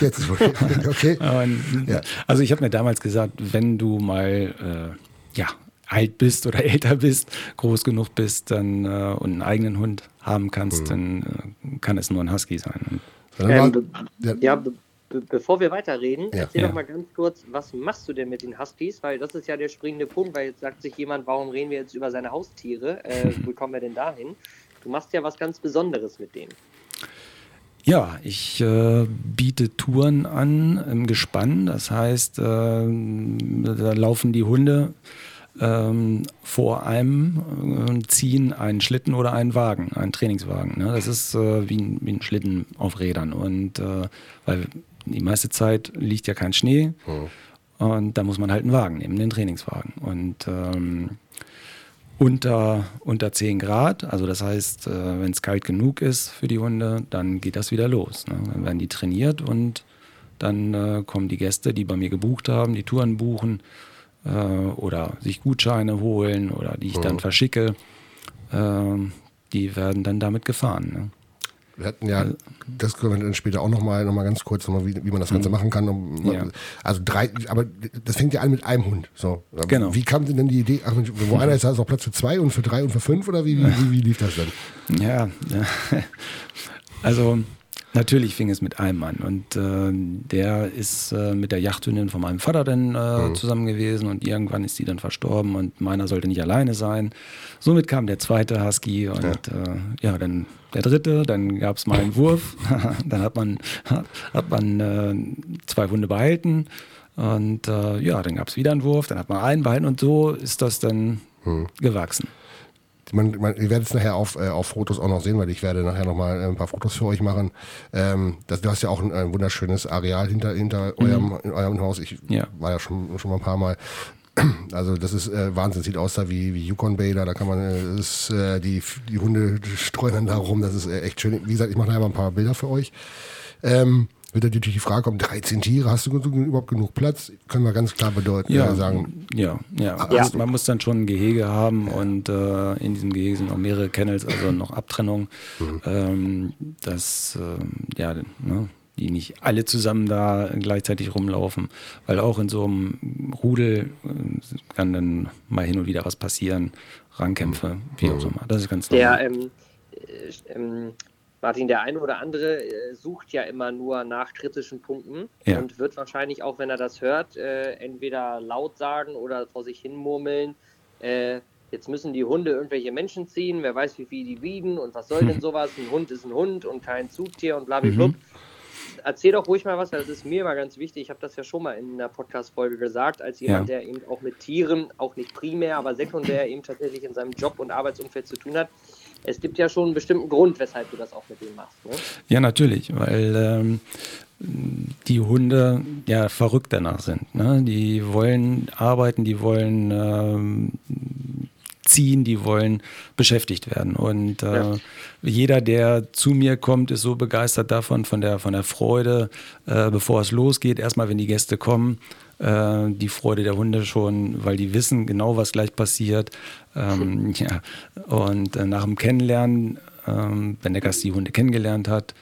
Jetzt ist okay. Und, ja. Also ich habe mir damals gesagt, wenn du mal äh, ja, alt bist oder älter bist, groß genug bist dann, äh, und einen eigenen Hund haben kannst, mhm. dann äh, kann es nur ein Husky sein. Ähm, ja, bevor wir weiterreden, ja. erzähl ja. doch mal ganz kurz, was machst du denn mit den Huskies? Weil das ist ja der springende Punkt, weil jetzt sagt sich jemand, warum reden wir jetzt über seine Haustiere? Äh, wie kommen wir denn dahin? Du machst ja was ganz Besonderes mit denen. Ja, ich äh, biete Touren an im Gespann. Das heißt, äh, da laufen die Hunde ähm, vor einem äh, ziehen einen Schlitten oder einen Wagen, einen Trainingswagen. Ne? Das ist äh, wie, ein, wie, ein, Schlitten auf Rädern. Und äh, weil die meiste Zeit liegt ja kein Schnee. Mhm. Und da muss man halt einen Wagen nehmen, den Trainingswagen. Und ähm, unter, unter 10 Grad. Also das heißt, äh, wenn es kalt genug ist für die Hunde, dann geht das wieder los. Ne? Dann werden die trainiert und dann äh, kommen die Gäste, die bei mir gebucht haben, die Touren buchen äh, oder sich Gutscheine holen oder die ich mhm. dann verschicke, äh, die werden dann damit gefahren. Ne? Wir hatten ja, das können wir dann später auch nochmal noch mal ganz kurz, noch mal, wie, wie man das Ganze mhm. machen kann. Um, ja. Also drei, aber das fängt ja an mit einem Hund. So. Genau. Wie kam denn die Idee? Ach, wo einer ist, da ist auch Platz für zwei und für drei und für fünf oder wie, wie, wie lief das denn? Ja, ja. also Natürlich fing es mit einem an und äh, der ist äh, mit der Jachthündin von meinem Vater dann äh, mhm. zusammen gewesen und irgendwann ist die dann verstorben und meiner sollte nicht alleine sein. Somit kam der zweite Husky und ja, äh, ja dann der dritte, dann gab es mal einen Wurf, dann hat man, hat man äh, zwei Hunde behalten und äh, ja, dann gab es wieder einen Wurf, dann hat man einen behalten und so ist das dann mhm. gewachsen man, man, ihr werdet es nachher auf, äh, auf Fotos auch noch sehen, weil ich werde nachher noch mal äh, ein paar Fotos für euch machen. Ähm, das, du hast ja auch ein, ein wunderschönes Areal hinter, hinter mhm. eurem, in eurem Haus. Ich ja. war ja schon, schon mal ein paar Mal. Also das ist äh, Wahnsinn, sieht aus da wie, wie Yukon Bay, da, da kann man, äh, ist, äh, die, die Hunde streuen dann da rum, das ist äh, echt schön. Wie gesagt, ich mache nachher mal ein paar Bilder für euch. Ähm, wird natürlich die Frage kommen, 13 Tiere, hast du überhaupt genug Platz? Können wir ganz klar bedeuten, ja, äh, sagen. Ja, ja. ja. Also man muss dann schon ein Gehege haben und äh, in diesem Gehege sind noch mehrere Kennels, also noch Abtrennung. Mhm. Ähm, das, äh, ja, ne, die nicht alle zusammen da gleichzeitig rumlaufen, weil auch in so einem Rudel äh, kann dann mal hin und wieder was passieren, Rangkämpfe, wie auch mhm. immer. Das ist ganz normal. Der, ähm, äh, ähm, Martin, der eine oder andere äh, sucht ja immer nur nach kritischen Punkten ja. und wird wahrscheinlich auch, wenn er das hört, äh, entweder laut sagen oder vor sich hin murmeln. Äh, jetzt müssen die Hunde irgendwelche Menschen ziehen, wer weiß, wie viel die wiegen und was soll denn sowas? Ein Hund ist ein Hund und kein Zugtier und bla bla bla. Mhm. Erzähl doch ruhig mal was, weil das ist mir immer ganz wichtig. Ich habe das ja schon mal in einer Podcast-Folge gesagt, als jemand, ja. der eben auch mit Tieren, auch nicht primär, aber sekundär eben tatsächlich in seinem Job und Arbeitsumfeld zu tun hat es gibt ja schon einen bestimmten Grund, weshalb du das auch mit denen machst. Ne? Ja, natürlich, weil ähm, die Hunde ja verrückt danach sind. Ne? Die wollen arbeiten, die wollen ähm, ziehen, die wollen beschäftigt werden. Und äh, ja. jeder, der zu mir kommt, ist so begeistert davon, von der, von der Freude, äh, bevor es losgeht. Erstmal, wenn die Gäste kommen, äh, die Freude der Hunde schon, weil die wissen genau, was gleich passiert. Ähm, ja. Und äh, nach dem Kennenlernen, ähm, wenn der Gast die Hunde kennengelernt hat,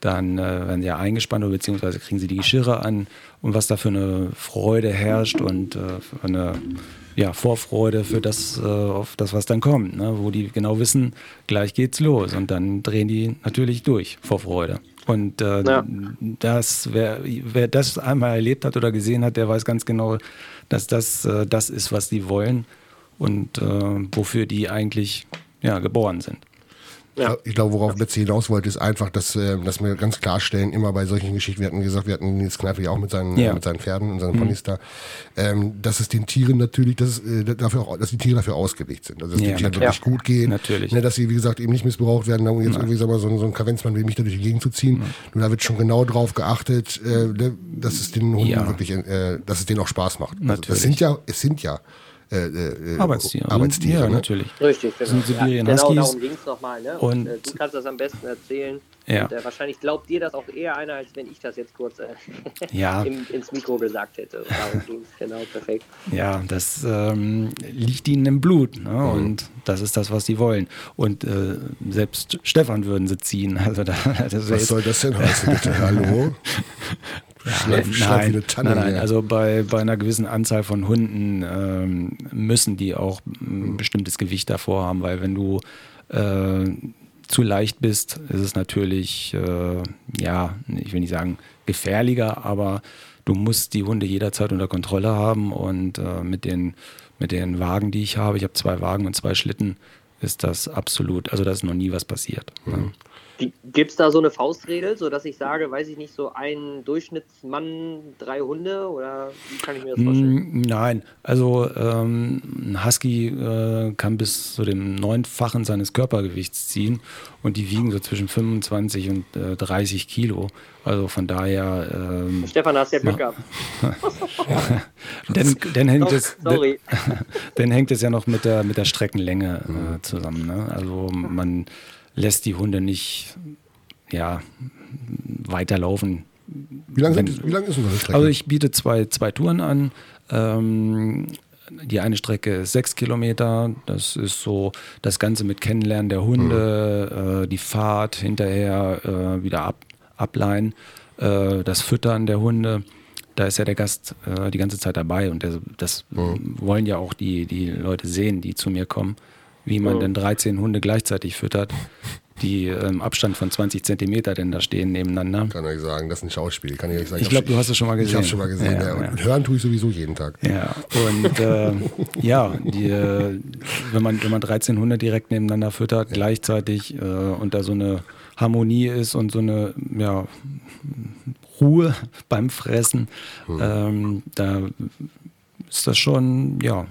dann äh, werden sie ja eingespannt oder beziehungsweise kriegen sie die Geschirre an und was da für eine Freude herrscht und äh, für eine ja, Vorfreude für das, äh, auf das, was dann kommt, ne? wo die genau wissen, gleich geht's los und dann drehen die natürlich durch vor Freude. Und äh, ja. das, wer, wer das einmal erlebt hat oder gesehen hat, der weiß ganz genau, dass das äh, das ist, was die wollen und äh, wofür die eigentlich ja, geboren sind. Ja. Ich glaube, worauf Betsy hinaus wollte, ist einfach, dass, äh, dass wir ganz klarstellen, immer bei solchen Geschichten, wir hatten gesagt, wir hatten Nils Kneipe ja auch mit seinen, ja. mit seinen Pferden und seinen mhm. Ponys da, ähm, dass es den Tieren natürlich, dass, äh, dafür auch, dass die Tiere dafür ausgelegt sind. Also dass ja, die Tiere wirklich gut gehen. Natürlich. Ne, dass sie, wie gesagt, eben nicht missbraucht werden, um jetzt irgendwie, sagen wir, so, so ein Kavenzmann wie mich da durch die Gegend zu ziehen. Nur da wird schon genau drauf geachtet, äh, ne, dass es den Hunden ja. wirklich, äh, dass es denen auch Spaß macht. Also das sind ja, es sind ja äh, äh, Arbeitstiere. Arbeitstiere. Ja, ne? natürlich. Richtig, genau. Sind Sibirien ja, genau darum ging es nochmal. Ne? Und, und äh, du kannst das am besten erzählen. Ja. Und, äh, wahrscheinlich glaubt dir das auch eher einer, als wenn ich das jetzt kurz äh, ja. im, ins Mikro gesagt hätte. darum ging es, genau, perfekt. Ja, das ähm, liegt ihnen im Blut. Ne? Mhm. Und das ist das, was sie wollen. Und äh, selbst Stefan würden sie ziehen. Also da, was soll das denn heißen, bitte? Hallo? Schleif, nein, nein, Tanne, nein, nein. Also bei, bei einer gewissen Anzahl von Hunden ähm, müssen die auch ein bestimmtes Gewicht davor haben, weil wenn du äh, zu leicht bist, ist es natürlich, äh, ja, ich will nicht sagen gefährlicher, aber du musst die Hunde jederzeit unter Kontrolle haben und äh, mit, den, mit den Wagen, die ich habe, ich habe zwei Wagen und zwei Schlitten, ist das absolut, also da ist noch nie was passiert. Mhm. Ne? Gibt es da so eine Faustregel, sodass ich sage, weiß ich nicht, so ein Durchschnittsmann, drei Hunde oder wie kann ich mir das vorstellen? Mm, nein, also ähm, ein Husky äh, kann bis zu dem neunfachen seines Körpergewichts ziehen und die wiegen so zwischen 25 und äh, 30 Kilo. Also von daher. Ähm, Stefan, hast ja Glück gehabt. Dann, dann, hängt es, dann, dann, hängt es ja noch mit der, mit der Streckenlänge äh, mhm. zusammen. Ne? Also man lässt die Hunde nicht ja, weiterlaufen. Wie lange lang ist unsere Strecke? Also ich biete zwei, zwei Touren an. Ähm, die eine Strecke ist sechs Kilometer. Das ist so das Ganze mit Kennenlernen der Hunde, mhm. äh, die Fahrt hinterher äh, wieder ab, ableihen, äh, das Füttern der Hunde. Da ist ja der Gast äh, die ganze Zeit dabei und der, das mhm. wollen ja auch die, die Leute sehen, die zu mir kommen, wie man mhm. denn 13 Hunde gleichzeitig füttert die im ähm, Abstand von 20 Zentimeter denn da stehen nebeneinander. Kann ich sagen, das ist ein Schauspiel. Kann ich sagen. Ich glaube, du hast es schon mal gesehen. Ich habe es schon mal gesehen. Ja, ja. Und hören tue ich sowieso jeden Tag. Ja, und äh, ja, die, äh, wenn, man, wenn man 13 Hunde direkt nebeneinander füttert, ja. gleichzeitig äh, und da so eine Harmonie ist und so eine ja, Ruhe beim Fressen, hm. ähm, da ist das schon ja,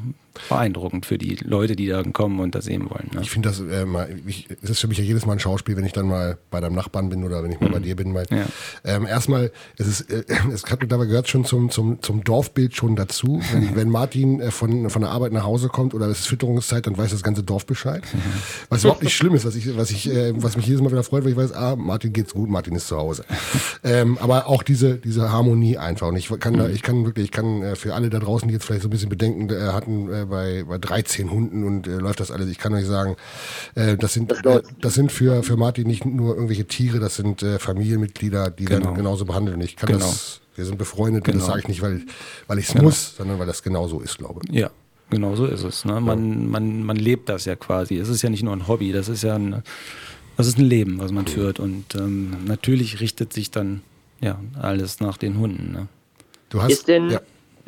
beeindruckend für die Leute, die da kommen und das sehen wollen. Ne? Ich finde das, äh, mal, ich, es ist für mich ja jedes Mal ein Schauspiel, wenn ich dann mal bei deinem Nachbarn bin oder wenn ich mal mhm. bei dir bin. Weil, ja. ähm, erstmal, es ist, äh, es hat dabei gehört schon zum, zum, zum Dorfbild schon dazu. Wenn, wenn Martin äh, von, von der Arbeit nach Hause kommt oder es ist Fütterungszeit, dann weiß das ganze Dorf Bescheid. Was überhaupt nicht schlimm ist, was, ich, was, ich, äh, was mich jedes Mal wieder freut, weil ich weiß, ah, Martin geht's gut, Martin ist zu Hause. ähm, aber auch diese, diese Harmonie einfach. Und ich kann, da, ich kann wirklich, ich kann äh, für alle da draußen, die jetzt vielleicht so ein bisschen Bedenken äh, hatten, äh, bei, bei 13 Hunden und äh, läuft das alles. Ich kann euch sagen, äh, das sind, äh, das sind für, für Martin nicht nur irgendwelche Tiere, das sind äh, Familienmitglieder, die genau. dann genauso behandeln. Ich kann genau. das, wir sind befreundet genau. und das genau. sage ich nicht, weil, weil ich es genau. muss, sondern weil das genauso ist, glaube ich. Ja. Genau so ist es. Ne? Man, man, man lebt das ja quasi. Es ist ja nicht nur ein Hobby, das ist ja ein, das ist ein Leben, was man führt. Und ähm, natürlich richtet sich dann ja alles nach den Hunden. Ne? Du hast, ist denn, ja.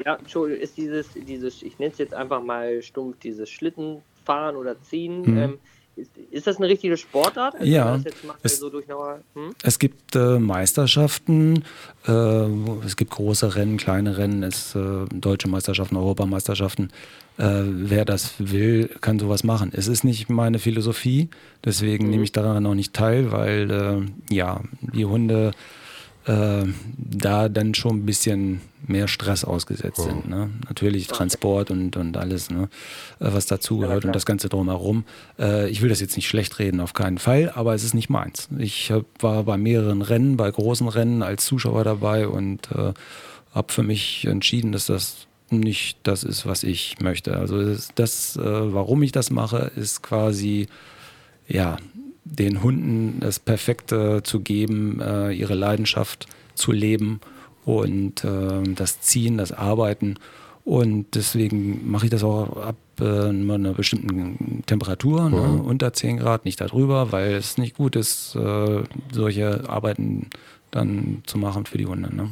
Ja, Entschuldigung, ist dieses, dieses ich nenne es jetzt einfach mal stumpf, dieses Schlittenfahren oder Ziehen, mhm. ähm, ist, ist, das eine richtige Sportart? Also ja. Es, so hm? es, gibt äh, Meisterschaften, äh, es gibt große Rennen, kleine Rennen, es äh, deutsche Meisterschaften, Europameisterschaften. Äh, wer das will, kann sowas machen. Es ist nicht meine Philosophie, deswegen mhm. nehme ich daran auch nicht teil, weil äh, ja, die Hunde äh, da dann schon ein bisschen mehr Stress ausgesetzt oh. sind. Ne? Natürlich Transport und, und alles, ne? Äh, was dazugehört ja, und das Ganze drumherum. Äh, ich will das jetzt nicht schlecht reden, auf keinen Fall, aber es ist nicht meins. Ich hab, war bei mehreren Rennen, bei großen Rennen als Zuschauer dabei und äh, habe für mich entschieden, dass das nicht das ist, was ich möchte. Also das, das äh, warum ich das mache, ist quasi ja den Hunden das Perfekte zu geben, äh, ihre Leidenschaft zu leben und äh, das Ziehen, das Arbeiten. Und deswegen mache ich das auch ab äh, einer bestimmten Temperatur, ne? mhm. ne, unter 10 Grad, nicht darüber, weil es nicht gut ist, äh, solche Arbeiten dann zu machen für die Hunde. Ne? Mhm.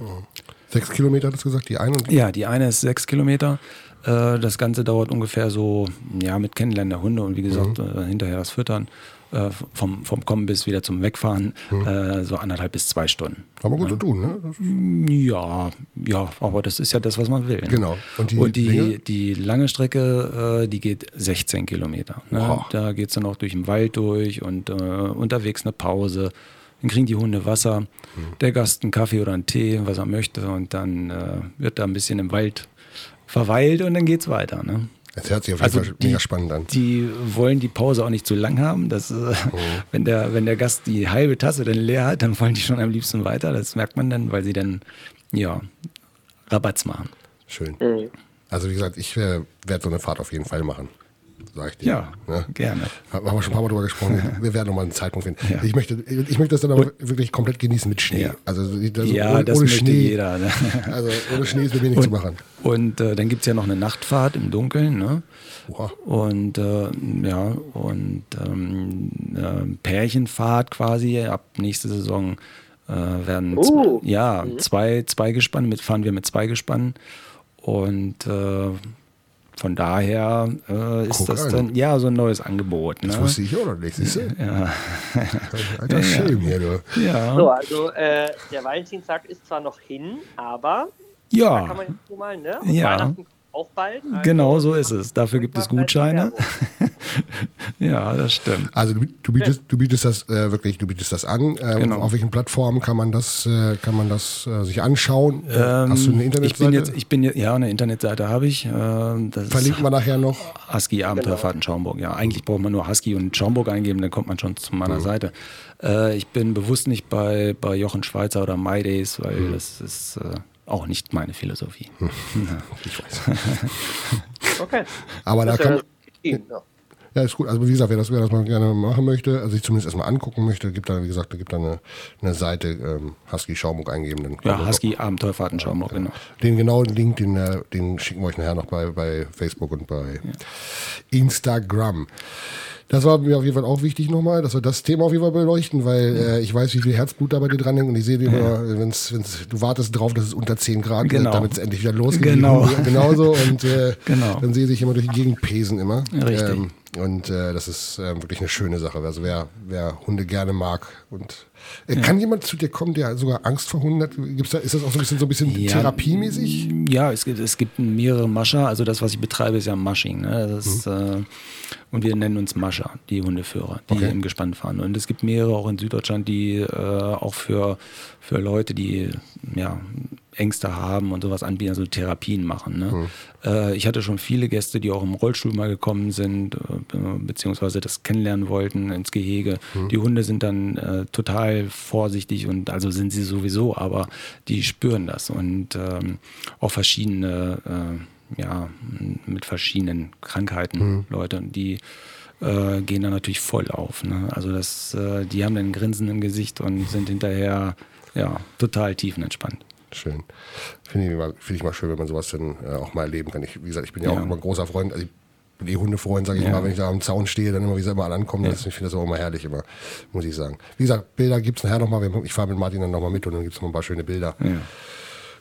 Sechs Kilometer, hast du gesagt, die eine? Ja, die eine ist sechs Kilometer. Äh, das Ganze dauert ungefähr so, ja, mit Kennenlernen der Hunde und wie gesagt, mhm. Äh, hinterher das Füttern äh, vom, vom Kommen bis wieder zum Wegfahren, hm. äh, so anderthalb bis zwei Stunden. Aber gut ja. zu tun, ne? Ja, ja, aber das ist ja das, was man will. Ne? Genau. Und die, Und die, die lange Strecke, äh, die geht 16 Kilometer. Ne? Da geht es dann auch durch den Wald durch und äh, unterwegs eine Pause. Dann kriegen die Hunde Wasser, hm. der Gast einen Kaffee oder einen Tee, was er möchte. Und dann äh, wird da ein bisschen im Wald verweilt und dann geht es weiter. Ne? Das hört sich auf jeden also Fall die, mega spannend an. Die wollen die Pause auch nicht zu lang haben. Das, mhm. wenn, der, wenn der Gast die halbe Tasse dann leer hat, dann wollen die schon am liebsten weiter. Das merkt man dann, weil sie dann ja, Rabatz machen. Schön. Mhm. Also wie gesagt, ich äh, werde so eine Fahrt auf jeden Fall machen sag ich dir. Ja, ne? gerne. Haben wir schon ein paar Mal drüber gesprochen. Wir werden nochmal einen Zeitpunkt finden. Ja. Ich, möchte, ich möchte das dann aber wirklich komplett genießen mit Schnee. Ja. Also, also ja, ohne, das ohne Schnee. Jeder, ne? Also ohne Schnee ist mir wenig und, zu machen. Und äh, dann gibt es ja noch eine Nachtfahrt im Dunkeln. Ne? Wow. Und äh, ja, und ähm, äh, Pärchenfahrt quasi ab nächste Saison äh, werden uh. ja, mhm. zwei, zwei Gespanne, mit, fahren wir mit zwei Gespannen. Und äh, von daher äh, ist Guck das an. dann ja so ein neues Angebot. Ne? Das wusste ich auch noch nicht, siehst du? Ja. Alter ja, Schirm hier, du. Ja. So, also äh, der Valentinstag ist zwar noch hin, aber ja. da kann man jetzt mal, ne? Und ja. Auch bald. Also genau so ist es. Dafür gibt es Gutscheine. ja, das stimmt. Also du, du bietest, du bietest das äh, wirklich, du bietest das an. Ähm, Genau. Auf welchen Plattformen kann man das, äh, kann man das äh, sich anschauen? Hast du eine Ähm, Ich bin Internetseite? jetzt, ich bin jetzt, ja, eine Internetseite habe ich. Ähm, das Verlinken wir nachher noch. Husky Abenteuerfahrten Schaumburg. Ja, eigentlich braucht man nur Husky und Schaumburg eingeben, dann kommt man schon zu meiner Seite. Äh, ich bin bewusst nicht bei, bei Jochen Schweizer oder MyDays, weil das ist äh, auch nicht meine Philosophie. Ich weiß. Okay. Aber da kann, ja ja. Ja, ist gut. Also wie gesagt, wer das, wer das mal gerne machen möchte, also sich zumindest erstmal angucken möchte, gibt da, wie gesagt, da gibt da eine, eine Seite, ähm, Husky Schaumburg eingeben. Dann Ja, Husky Abenteuerfahrten Schaumburg, genau. Den genauen Link, den, äh, den schicken wir euch nachher noch bei, bei Facebook und bei Instagram. Das war mir auf jeden Fall auch wichtig nochmal, dass wir das Thema auf jeden Fall beleuchten, weil äh, ich weiß, wie viel Herzblut da bei dir dran hängt und ich sehe dir immer, wenn's, wenn's, du wartest drauf, dass es unter 10 Grad wird, Genau. damit es endlich wieder losgeht. Genau. Genauso und äh, Genau. dann sehe ich immer durch die Gegend pesen immer. Richtig. Ähm, und äh, das ist ähm, wirklich eine schöne Sache. Also wer, wer Hunde gerne mag und äh, kann jemand zu dir kommen, der sogar Angst vor Hunden hat? Gibt's da, ist das auch so ein bisschen so ein bisschen Ja, therapiemäßig? Ja, es gibt, es gibt mehrere Mascher. Also das, was ich betreibe, ist ja Mushing. Ne? Das ist, äh, und wir nennen uns Mascher, die Hundeführer, die Okay. im Gespann fahren. Und es gibt mehrere auch in Süddeutschland, die äh, auch für, für Leute, die ja, Ängste haben und sowas anbieten, also Therapien machen. Ne? Äh, ich hatte schon viele Gäste, die auch im Rollstuhl mal gekommen sind, äh, beziehungsweise das kennenlernen wollten ins Gehege. Die Hunde sind dann äh, total vorsichtig und also sind sie sowieso, aber die spüren das und ähm, auch verschiedene, äh, ja, mit verschiedenen Krankheiten Leute, und die äh, gehen dann natürlich voll auf. Ne? Also das, äh, die haben dann ein Grinsen im Gesicht und sind hinterher ja, total tiefenentspannt. Schön. Finde ich, mal- finde ich mal schön, wenn man sowas dann äh, auch mal erleben kann. Ich, wie gesagt, ich bin ja, auch Ja. immer ein großer Freund. Also ich bin eh Hundefreund, sage ich Ja. mal, wenn ich da am Zaun stehe, dann immer wie sie immer alle ankommen. Das, ich finde das auch immer herrlich, immer, muss ich sagen. Wie gesagt, Bilder gibt es nachher nochmal. Ich fahre mit Martin dann nochmal mit und dann gibt es noch ein paar schöne Bilder. Ja.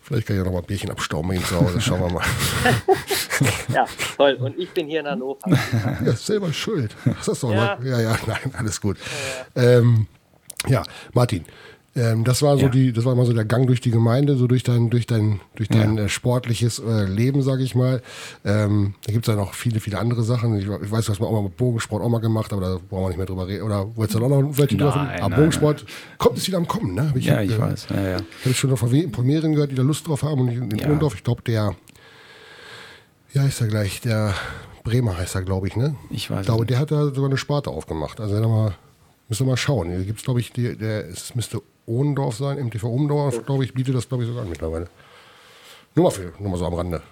Vielleicht kann ich ja noch mal ein Bierchen abstauben ihm zu Hause. Schauen wir mal. ja, toll. Und ich bin hier in Hannover. ja, selber schuld. Das ist doch Ja. mal. Ja, ja, nein, alles gut. Ähm, ja, Martin. Ähm, das war so Ja. die, das war mal so der Gang durch die Gemeinde, so durch dein, durch dein, durch dein Ja. äh, sportliches äh, Leben, sage ich mal. Ähm, da gibt es ja noch viele, viele andere Sachen. Ich, ich weiß, du hast mal auch mal mit Bogensport auch mal gemacht, aber da brauchen wir nicht mehr drüber reden. Oder wolltest du da noch welche Nein, drüber- Aber nein, Bogensport kommt es wieder am Kommen, ne? Hab ja, ich äh, weiß. Ja, ja. habe ich schon noch von, mehreren gehört, die da Lust drauf haben. Und in in Ja. Ohlendorf, ich glaube, der, wie heißt er gleich? Der Bremer heißt er, glaube ich, ne? Ich weiß Ich glaube, der hat da sogar eine Sparte aufgemacht. Also, da mal, müssen wir mal schauen. Hier gibt es, glaube ich, die, der, es müsste Ohlendorf sein, MTV Ohlendorf, glaube ich, bietet das, glaube ich, sogar an mittlerweile. Nur mal, für, nur mal so am Rande.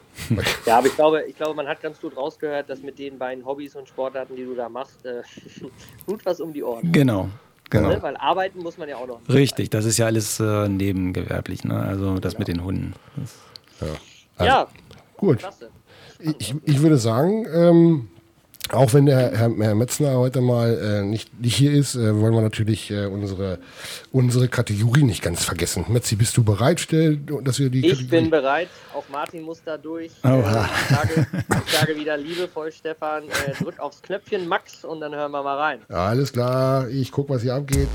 Ja, aber ich glaube, ich glaube, man hat ganz gut rausgehört, dass mit den beiden Hobbys und Sportarten, die du da machst, äh, gut was um die Ohren. Genau, genau. Ne? Weil arbeiten muss man ja auch noch. Richtig, das ist ja alles äh, nebengewerblich, ne? Also das mit den Hunden. Das, Also, ja, Gut. klasse. Ich, ich würde sagen, ähm, auch wenn der Herr, Herr Metzner heute mal äh, nicht, nicht hier ist, äh, wollen wir natürlich äh, unsage, unsere Kategorie nicht ganz vergessen. Metzi, bist du bereit, stell- dass wir die Ich bin bereit. Auch Martin muss da durch. Äh, Oha. ich, sage, ich sage wieder liebevoll, Stefan, äh, drück aufs Knöpfchen Max und dann hören wir mal rein. Alles klar, ich guck, was hier abgeht.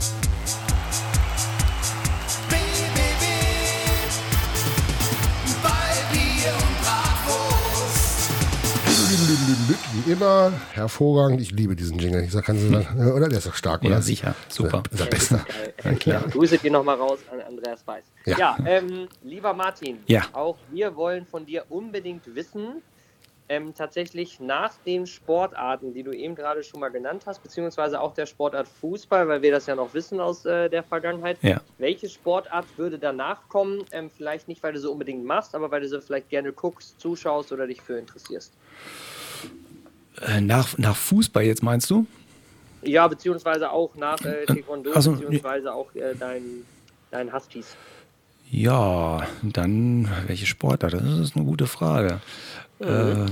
Wie immer, hervorragend. Ich liebe diesen Jingle. Ich sag, kann Sie sagen, oder? Der ist doch stark, oder? ja, sicher, super. Das ist der Beste. Ja, Grüße dir nochmal raus an Andreas Weiß. Ja. Ja, ähm, lieber Martin, Ja. auch wir wollen von dir unbedingt wissen, ähm, tatsächlich nach den Sportarten, die du eben gerade schon mal genannt hast, beziehungsweise auch der Sportart Fußball, weil wir das ja noch wissen aus äh, der Vergangenheit, Ja. welche Sportart würde danach kommen? Ähm, vielleicht nicht, weil du sie unbedingt machst, aber weil du sie vielleicht gerne guckst, zuschaust oder dich für interessierst. Äh, nach, nach Fußball jetzt meinst du? Ja, beziehungsweise auch nach äh, Taekwondo, also, beziehungsweise auch äh, dein, dein Huskies. Ja, dann welche Sportart? Das ist eine gute Frage. Äh,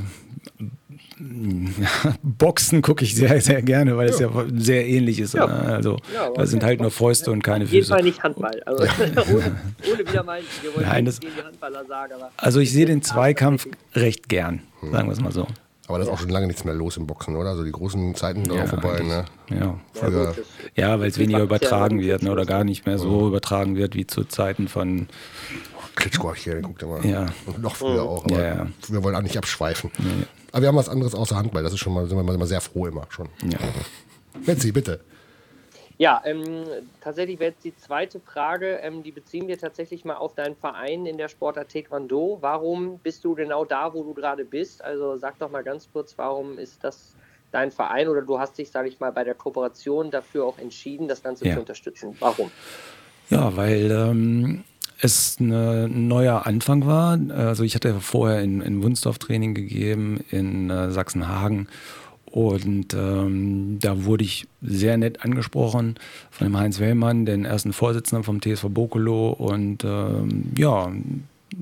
Boxen gucke ich sehr, sehr gerne, weil es ja sehr ähnlich ist. Ja. ne? Also Ja, da sind halt nur Fäuste und keine Auf jeden Füße. Fall nicht Handball. Also ohne, ohne wieder mal, wir wollen Nein, das- gegen die Handballer sagen, Also ich sehe den Zweikampf recht gern, sagen wir es mal so. Aber da ist auch schon lange nichts mehr los im Boxen, oder? Also die großen Zeiten sind Ja, auch vorbei, ne? Ja, ja, Früher. ja weil es weniger übertragen wird ne, oder gar nicht mehr so übertragen wird wie zu Zeiten von Klitschko habe ich gerne geguckt immer. Ja. Und noch früher auch, aber Ja, ja. wir wollen auch nicht abschweifen. Aber wir haben was anderes außer Handball, das ist schon mal, sind wir mal sehr froh immer schon. Ja. Betsy, bitte. Ja, ähm, tatsächlich wäre jetzt die zweite Frage, ähm, die beziehen wir tatsächlich mal auf deinen Verein in der Sportart Taekwondo. Warum bist du genau da, wo du gerade bist? Also sag doch mal ganz kurz, warum ist das dein Verein oder du hast dich, sage ich mal, bei der Kooperation dafür auch entschieden, das Ganze Ja. zu unterstützen. Warum? Ja, weil ähm, es eine, ein neuer Anfang war. Also ich hatte vorher in, in Wunsdorf Training gegeben, in äh, Sachsenhagen. Und ähm, da wurde ich sehr nett angesprochen von dem Heinz Wellmann, den ersten Vorsitzenden vom TSV Bokolo. Und ähm, ja,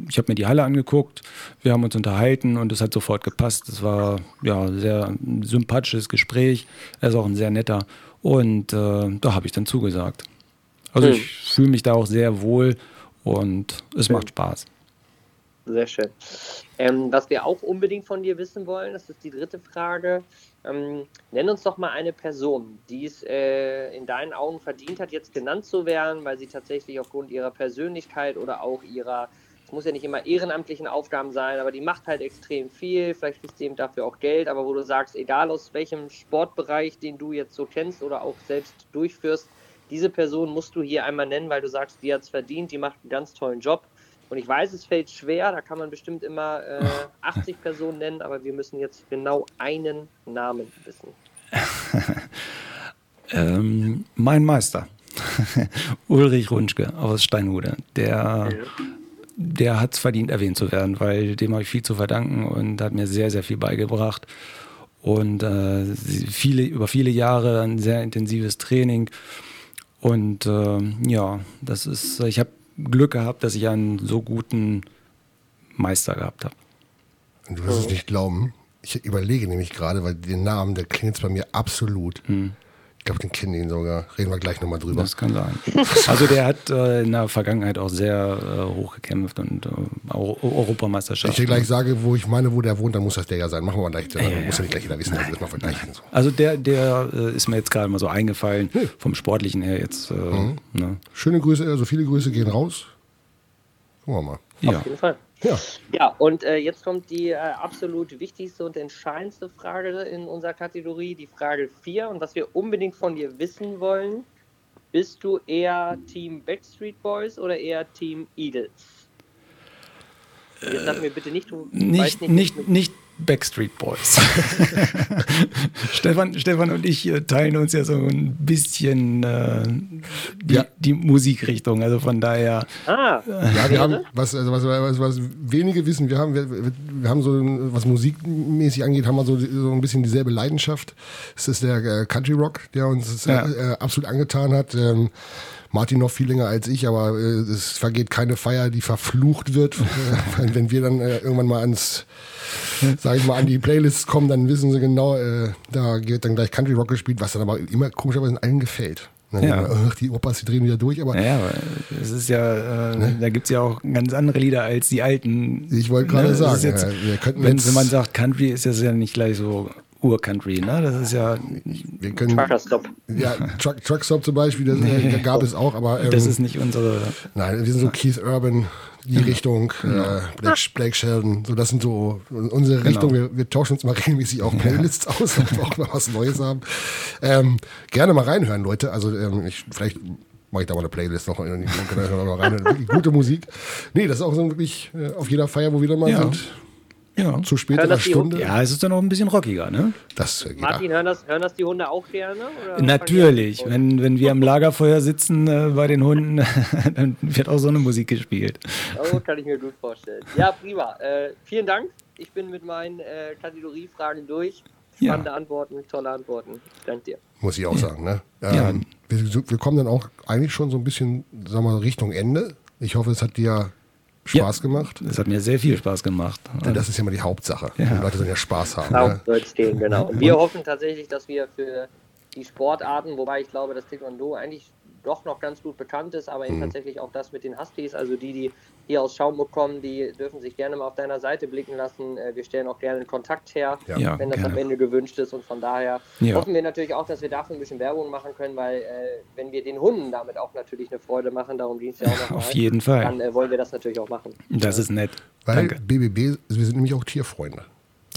ich habe mir die Halle angeguckt, wir haben uns unterhalten und es hat sofort gepasst. Es war ja ein sehr sympathisches Gespräch. Er ist auch ein sehr netter. Und äh, da habe ich dann zugesagt. Also Hm. ich fühle mich da auch sehr wohl und es macht Spaß. Sehr schön. Ähm, was wir auch unbedingt von dir wissen wollen, das ist die dritte Frage. Ähm, nenn uns doch mal eine Person, die es äh, in deinen Augen verdient hat, jetzt genannt zu werden, weil sie tatsächlich aufgrund ihrer Persönlichkeit oder auch ihrer, es muss ja nicht immer ehrenamtlichen Aufgaben sein, aber die macht halt extrem viel, vielleicht kriegt sie eben dafür auch Geld, aber wo du sagst, egal aus welchem Sportbereich, den du jetzt so kennst oder auch selbst durchführst, diese Person musst du hier einmal nennen, weil du sagst, die hat es verdient, die macht einen ganz tollen Job. Und ich weiß, es fällt schwer, da kann man bestimmt immer äh, 80 Personen nennen, aber wir müssen jetzt genau einen Namen wissen. Ähm, mein Meister, Ulrich Runschke aus Steinhude, der, der hat es verdient, erwähnt zu werden, weil dem habe ich viel zu verdanken und hat mir sehr, sehr viel beigebracht. Und äh, viele, über viele Jahre ein sehr intensives Training. Und äh, ja, das ist, ich habe Glück gehabt, dass ich einen so guten Meister gehabt habe. Du wirst es nicht glauben. Ich überlege nämlich gerade, weil den Namen, der klingt jetzt bei mir absolut. Ich glaube, den kennen ihn sogar. Reden wir gleich nochmal drüber. Das kann sein. Also der hat äh, in der Vergangenheit auch sehr äh, hoch gekämpft und äh, auch Wenn Europameisterschaft. ich dir gleich sage, wo ich meine, wo der wohnt, dann muss das der ja sein. Machen wir mal gleich. Dann muss ja nicht gleich jeder wissen, also das mal vergleichen. So. Also der, der äh, ist mir jetzt gerade mal so eingefallen, vom Sportlichen her jetzt. Äh, Mhm. ne? Schöne Grüße, also viele Grüße gehen raus. Gucken wir mal. Ja. Auf jeden Fall. Ja, Ja, und äh, jetzt kommt die äh, absolut wichtigste und entscheidendste Frage in unserer Kategorie, die Frage 4. Und was wir unbedingt von dir wissen wollen, bist du eher Team Backstreet Boys oder eher Team Eagles? Jetzt sag mir bitte nicht, du weißt Nicht, nicht, nicht Backstreet Boys. Stefan, Stefan und ich äh, teilen uns ja so ein bisschen äh, die, Ja. die Musikrichtung. Also von daher, Ah, ja wir haben, was, also was, was, was wenige wissen, wir haben, wir, wir haben so, was musikmäßig angeht, haben wir so, so ein bisschen dieselbe Leidenschaft. Es ist der äh, Country Rock, der uns Ja. äh, absolut angetan hat. Ähm, Martin noch viel länger als ich, aber äh, es vergeht keine Feier, die verflucht wird. Wenn wir dann äh, irgendwann mal ans, sag ich mal, an die Playlists kommen, dann wissen sie genau, äh, da wird dann gleich Country Rock gespielt, was dann aber immer komischerweise allen gefällt. Dann Ja. wir, die Opas, die drehen wieder durch, aber aber es ist ja, äh, da gibt es ja auch ganz andere Lieder als die alten. Ich wollte gerade das sagen, jetzt, wir könnten wenn, jetzt- wenn man sagt Country, ist das ja nicht gleich so Ur-Country, ne? Das ist ja, wir können, Trucker Stop. ja, Truck, Truckstop zum Beispiel, das äh, gab es auch, aber ähm, das ist nicht unsere. nein, wir sind so Keith Urban, die Richtung, Genau. äh, Blake, Blake Sheldon, so das sind so unsere Richtung. Wir, wir tauschen uns mal regelmäßig auch Playlists aus, damit wir auch mal was Neues haben. Ähm, gerne mal reinhören, Leute. Also ähm, ich, vielleicht mache ich da mal eine Playlist noch, in die- können wir mal reinhören. Wirklich gute Musik. Nee, das ist auch so wirklich äh, auf jeder Feier, wo wir dann mal Ja. sind. Ja. Zu späterer Stunde. ja, es ist dann auch ein bisschen rockiger, ne? Das äh, Martin, hören das, hören das die Hunde auch gerne? Natürlich. Wenn, wenn wir am Lagerfeuer sitzen äh, bei den Hunden, dann wird auch so eine Musik gespielt. Oh, kann ich mir gut vorstellen. Ja, prima. Äh, vielen Dank. Ich bin mit meinen äh, Kategoriefragen durch. Ja. Spannende Antworten, tolle Antworten. Danke dir. muss ich auch sagen. Ne? Ja. Ähm, wir, wir kommen dann auch eigentlich schon so ein bisschen, sagen wir mal, Richtung Ende. Ich hoffe, es hat dir Spaß gemacht. Es hat mir sehr viel Spaß gemacht. Denn das ist ja immer die Hauptsache. Ja. Die Leute sollen ja Spaß haben. Auch Ne? soll es gehen, genau. Und wir hoffen tatsächlich, dass wir für die Sportarten, wobei ich glaube, dass Taekwondo eigentlich doch noch ganz gut bekannt ist, aber eben mhm. tatsächlich auch das mit den Huskies, also die, die hier aus Schaumburg kommen, die dürfen sich gerne mal auf deiner Seite blicken lassen. Äh, wir stellen auch gerne Kontakt her, ja. wenn das gerne. am Ende gewünscht ist und von daher ja. hoffen wir natürlich auch, dass wir dafür ein bisschen Werbung machen können, weil äh, wenn wir den Hunden damit auch natürlich eine Freude machen, darum ging es ja auch noch Auf jeden Fall. Dann äh, wollen wir das natürlich auch machen. Das ist nett. Weil Danke. BBB, wir sind nämlich auch Tierfreunde.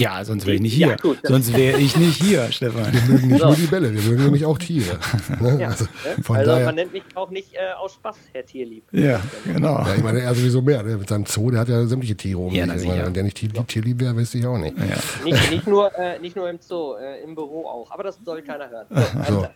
Ja, sonst wäre ich nicht hier. Ja, sonst wäre ich nicht hier, Stefan. Wir mögen nicht so. nur die Bälle, wir mögen nämlich auch Tiere. Ne? Ja, also, von also daher, man nennt mich auch nicht äh, aus Spaß, Herr Tierlieb. Ja, genau. Ja, ich meine, er sowieso mehr. Ne? Mit seinem Zoo, der hat ja sämtliche Tiere um ja, sich. Wenn der nicht Tier, Tierlieb wäre, wüsste ich auch nicht. Ja. Nicht, nicht, nur, äh, nicht nur im Zoo, äh, im Büro auch. Aber das soll keiner hören. So,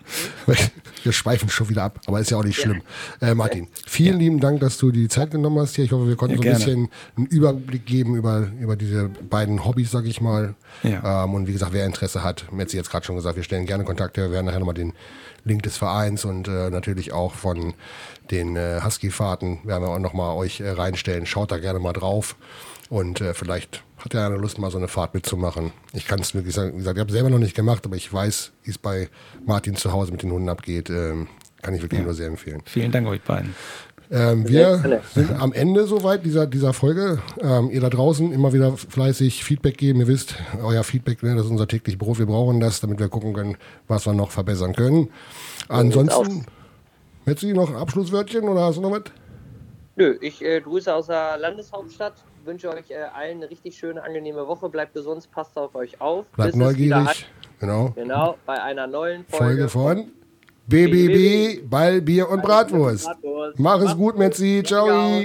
so. Wir schweifen schon wieder ab, aber ist ja auch nicht schlimm. Äh, Martin, vielen lieben Dank, dass du die Zeit genommen hast hier. Ich hoffe, wir konnten so ein bisschen einen Überblick geben über, über diese beiden Hobbys, sag ich mal. Ja. Ähm, und wie gesagt, wer Interesse hat, Metzi jetzt gerade schon gesagt, wir stellen gerne Kontakte, wir werden nachher nochmal den Link des Vereins und äh, natürlich auch von den äh, Husky-Fahrten werden wir auch nochmal euch äh, reinstellen. Schaut da gerne mal drauf und äh, vielleicht hat er eine Lust, mal so eine Fahrt mitzumachen. Ich kann es, wie gesagt, ich habe selber noch nicht gemacht, aber ich weiß, wie es bei Martin zu Hause mit den Hunden abgeht. Ähm, kann ich wirklich ja. nur sehr empfehlen. Vielen Dank euch beiden. Ähm, wir sind am Ende soweit dieser, dieser Folge. Ähm, ihr da draußen immer wieder fleißig Feedback geben. Ihr wisst, euer Feedback, ne, das ist unser täglich Brot. Wir brauchen das, damit wir gucken können, was wir noch verbessern können. Ansonsten, hättest du noch ein Abschlusswörtchen oder hast du noch was? Nö, ich äh, grüße aus der Landeshauptstadt. Wünsche euch äh, allen eine richtig schöne, angenehme Woche. Bleibt gesund, passt auf euch auf. Bleibt neugierig. Genau. Genau, bei einer neuen Folge, Folge von BBB, Ball, Bier und Bratwurst. Mach es gut, Metzi. Ciao.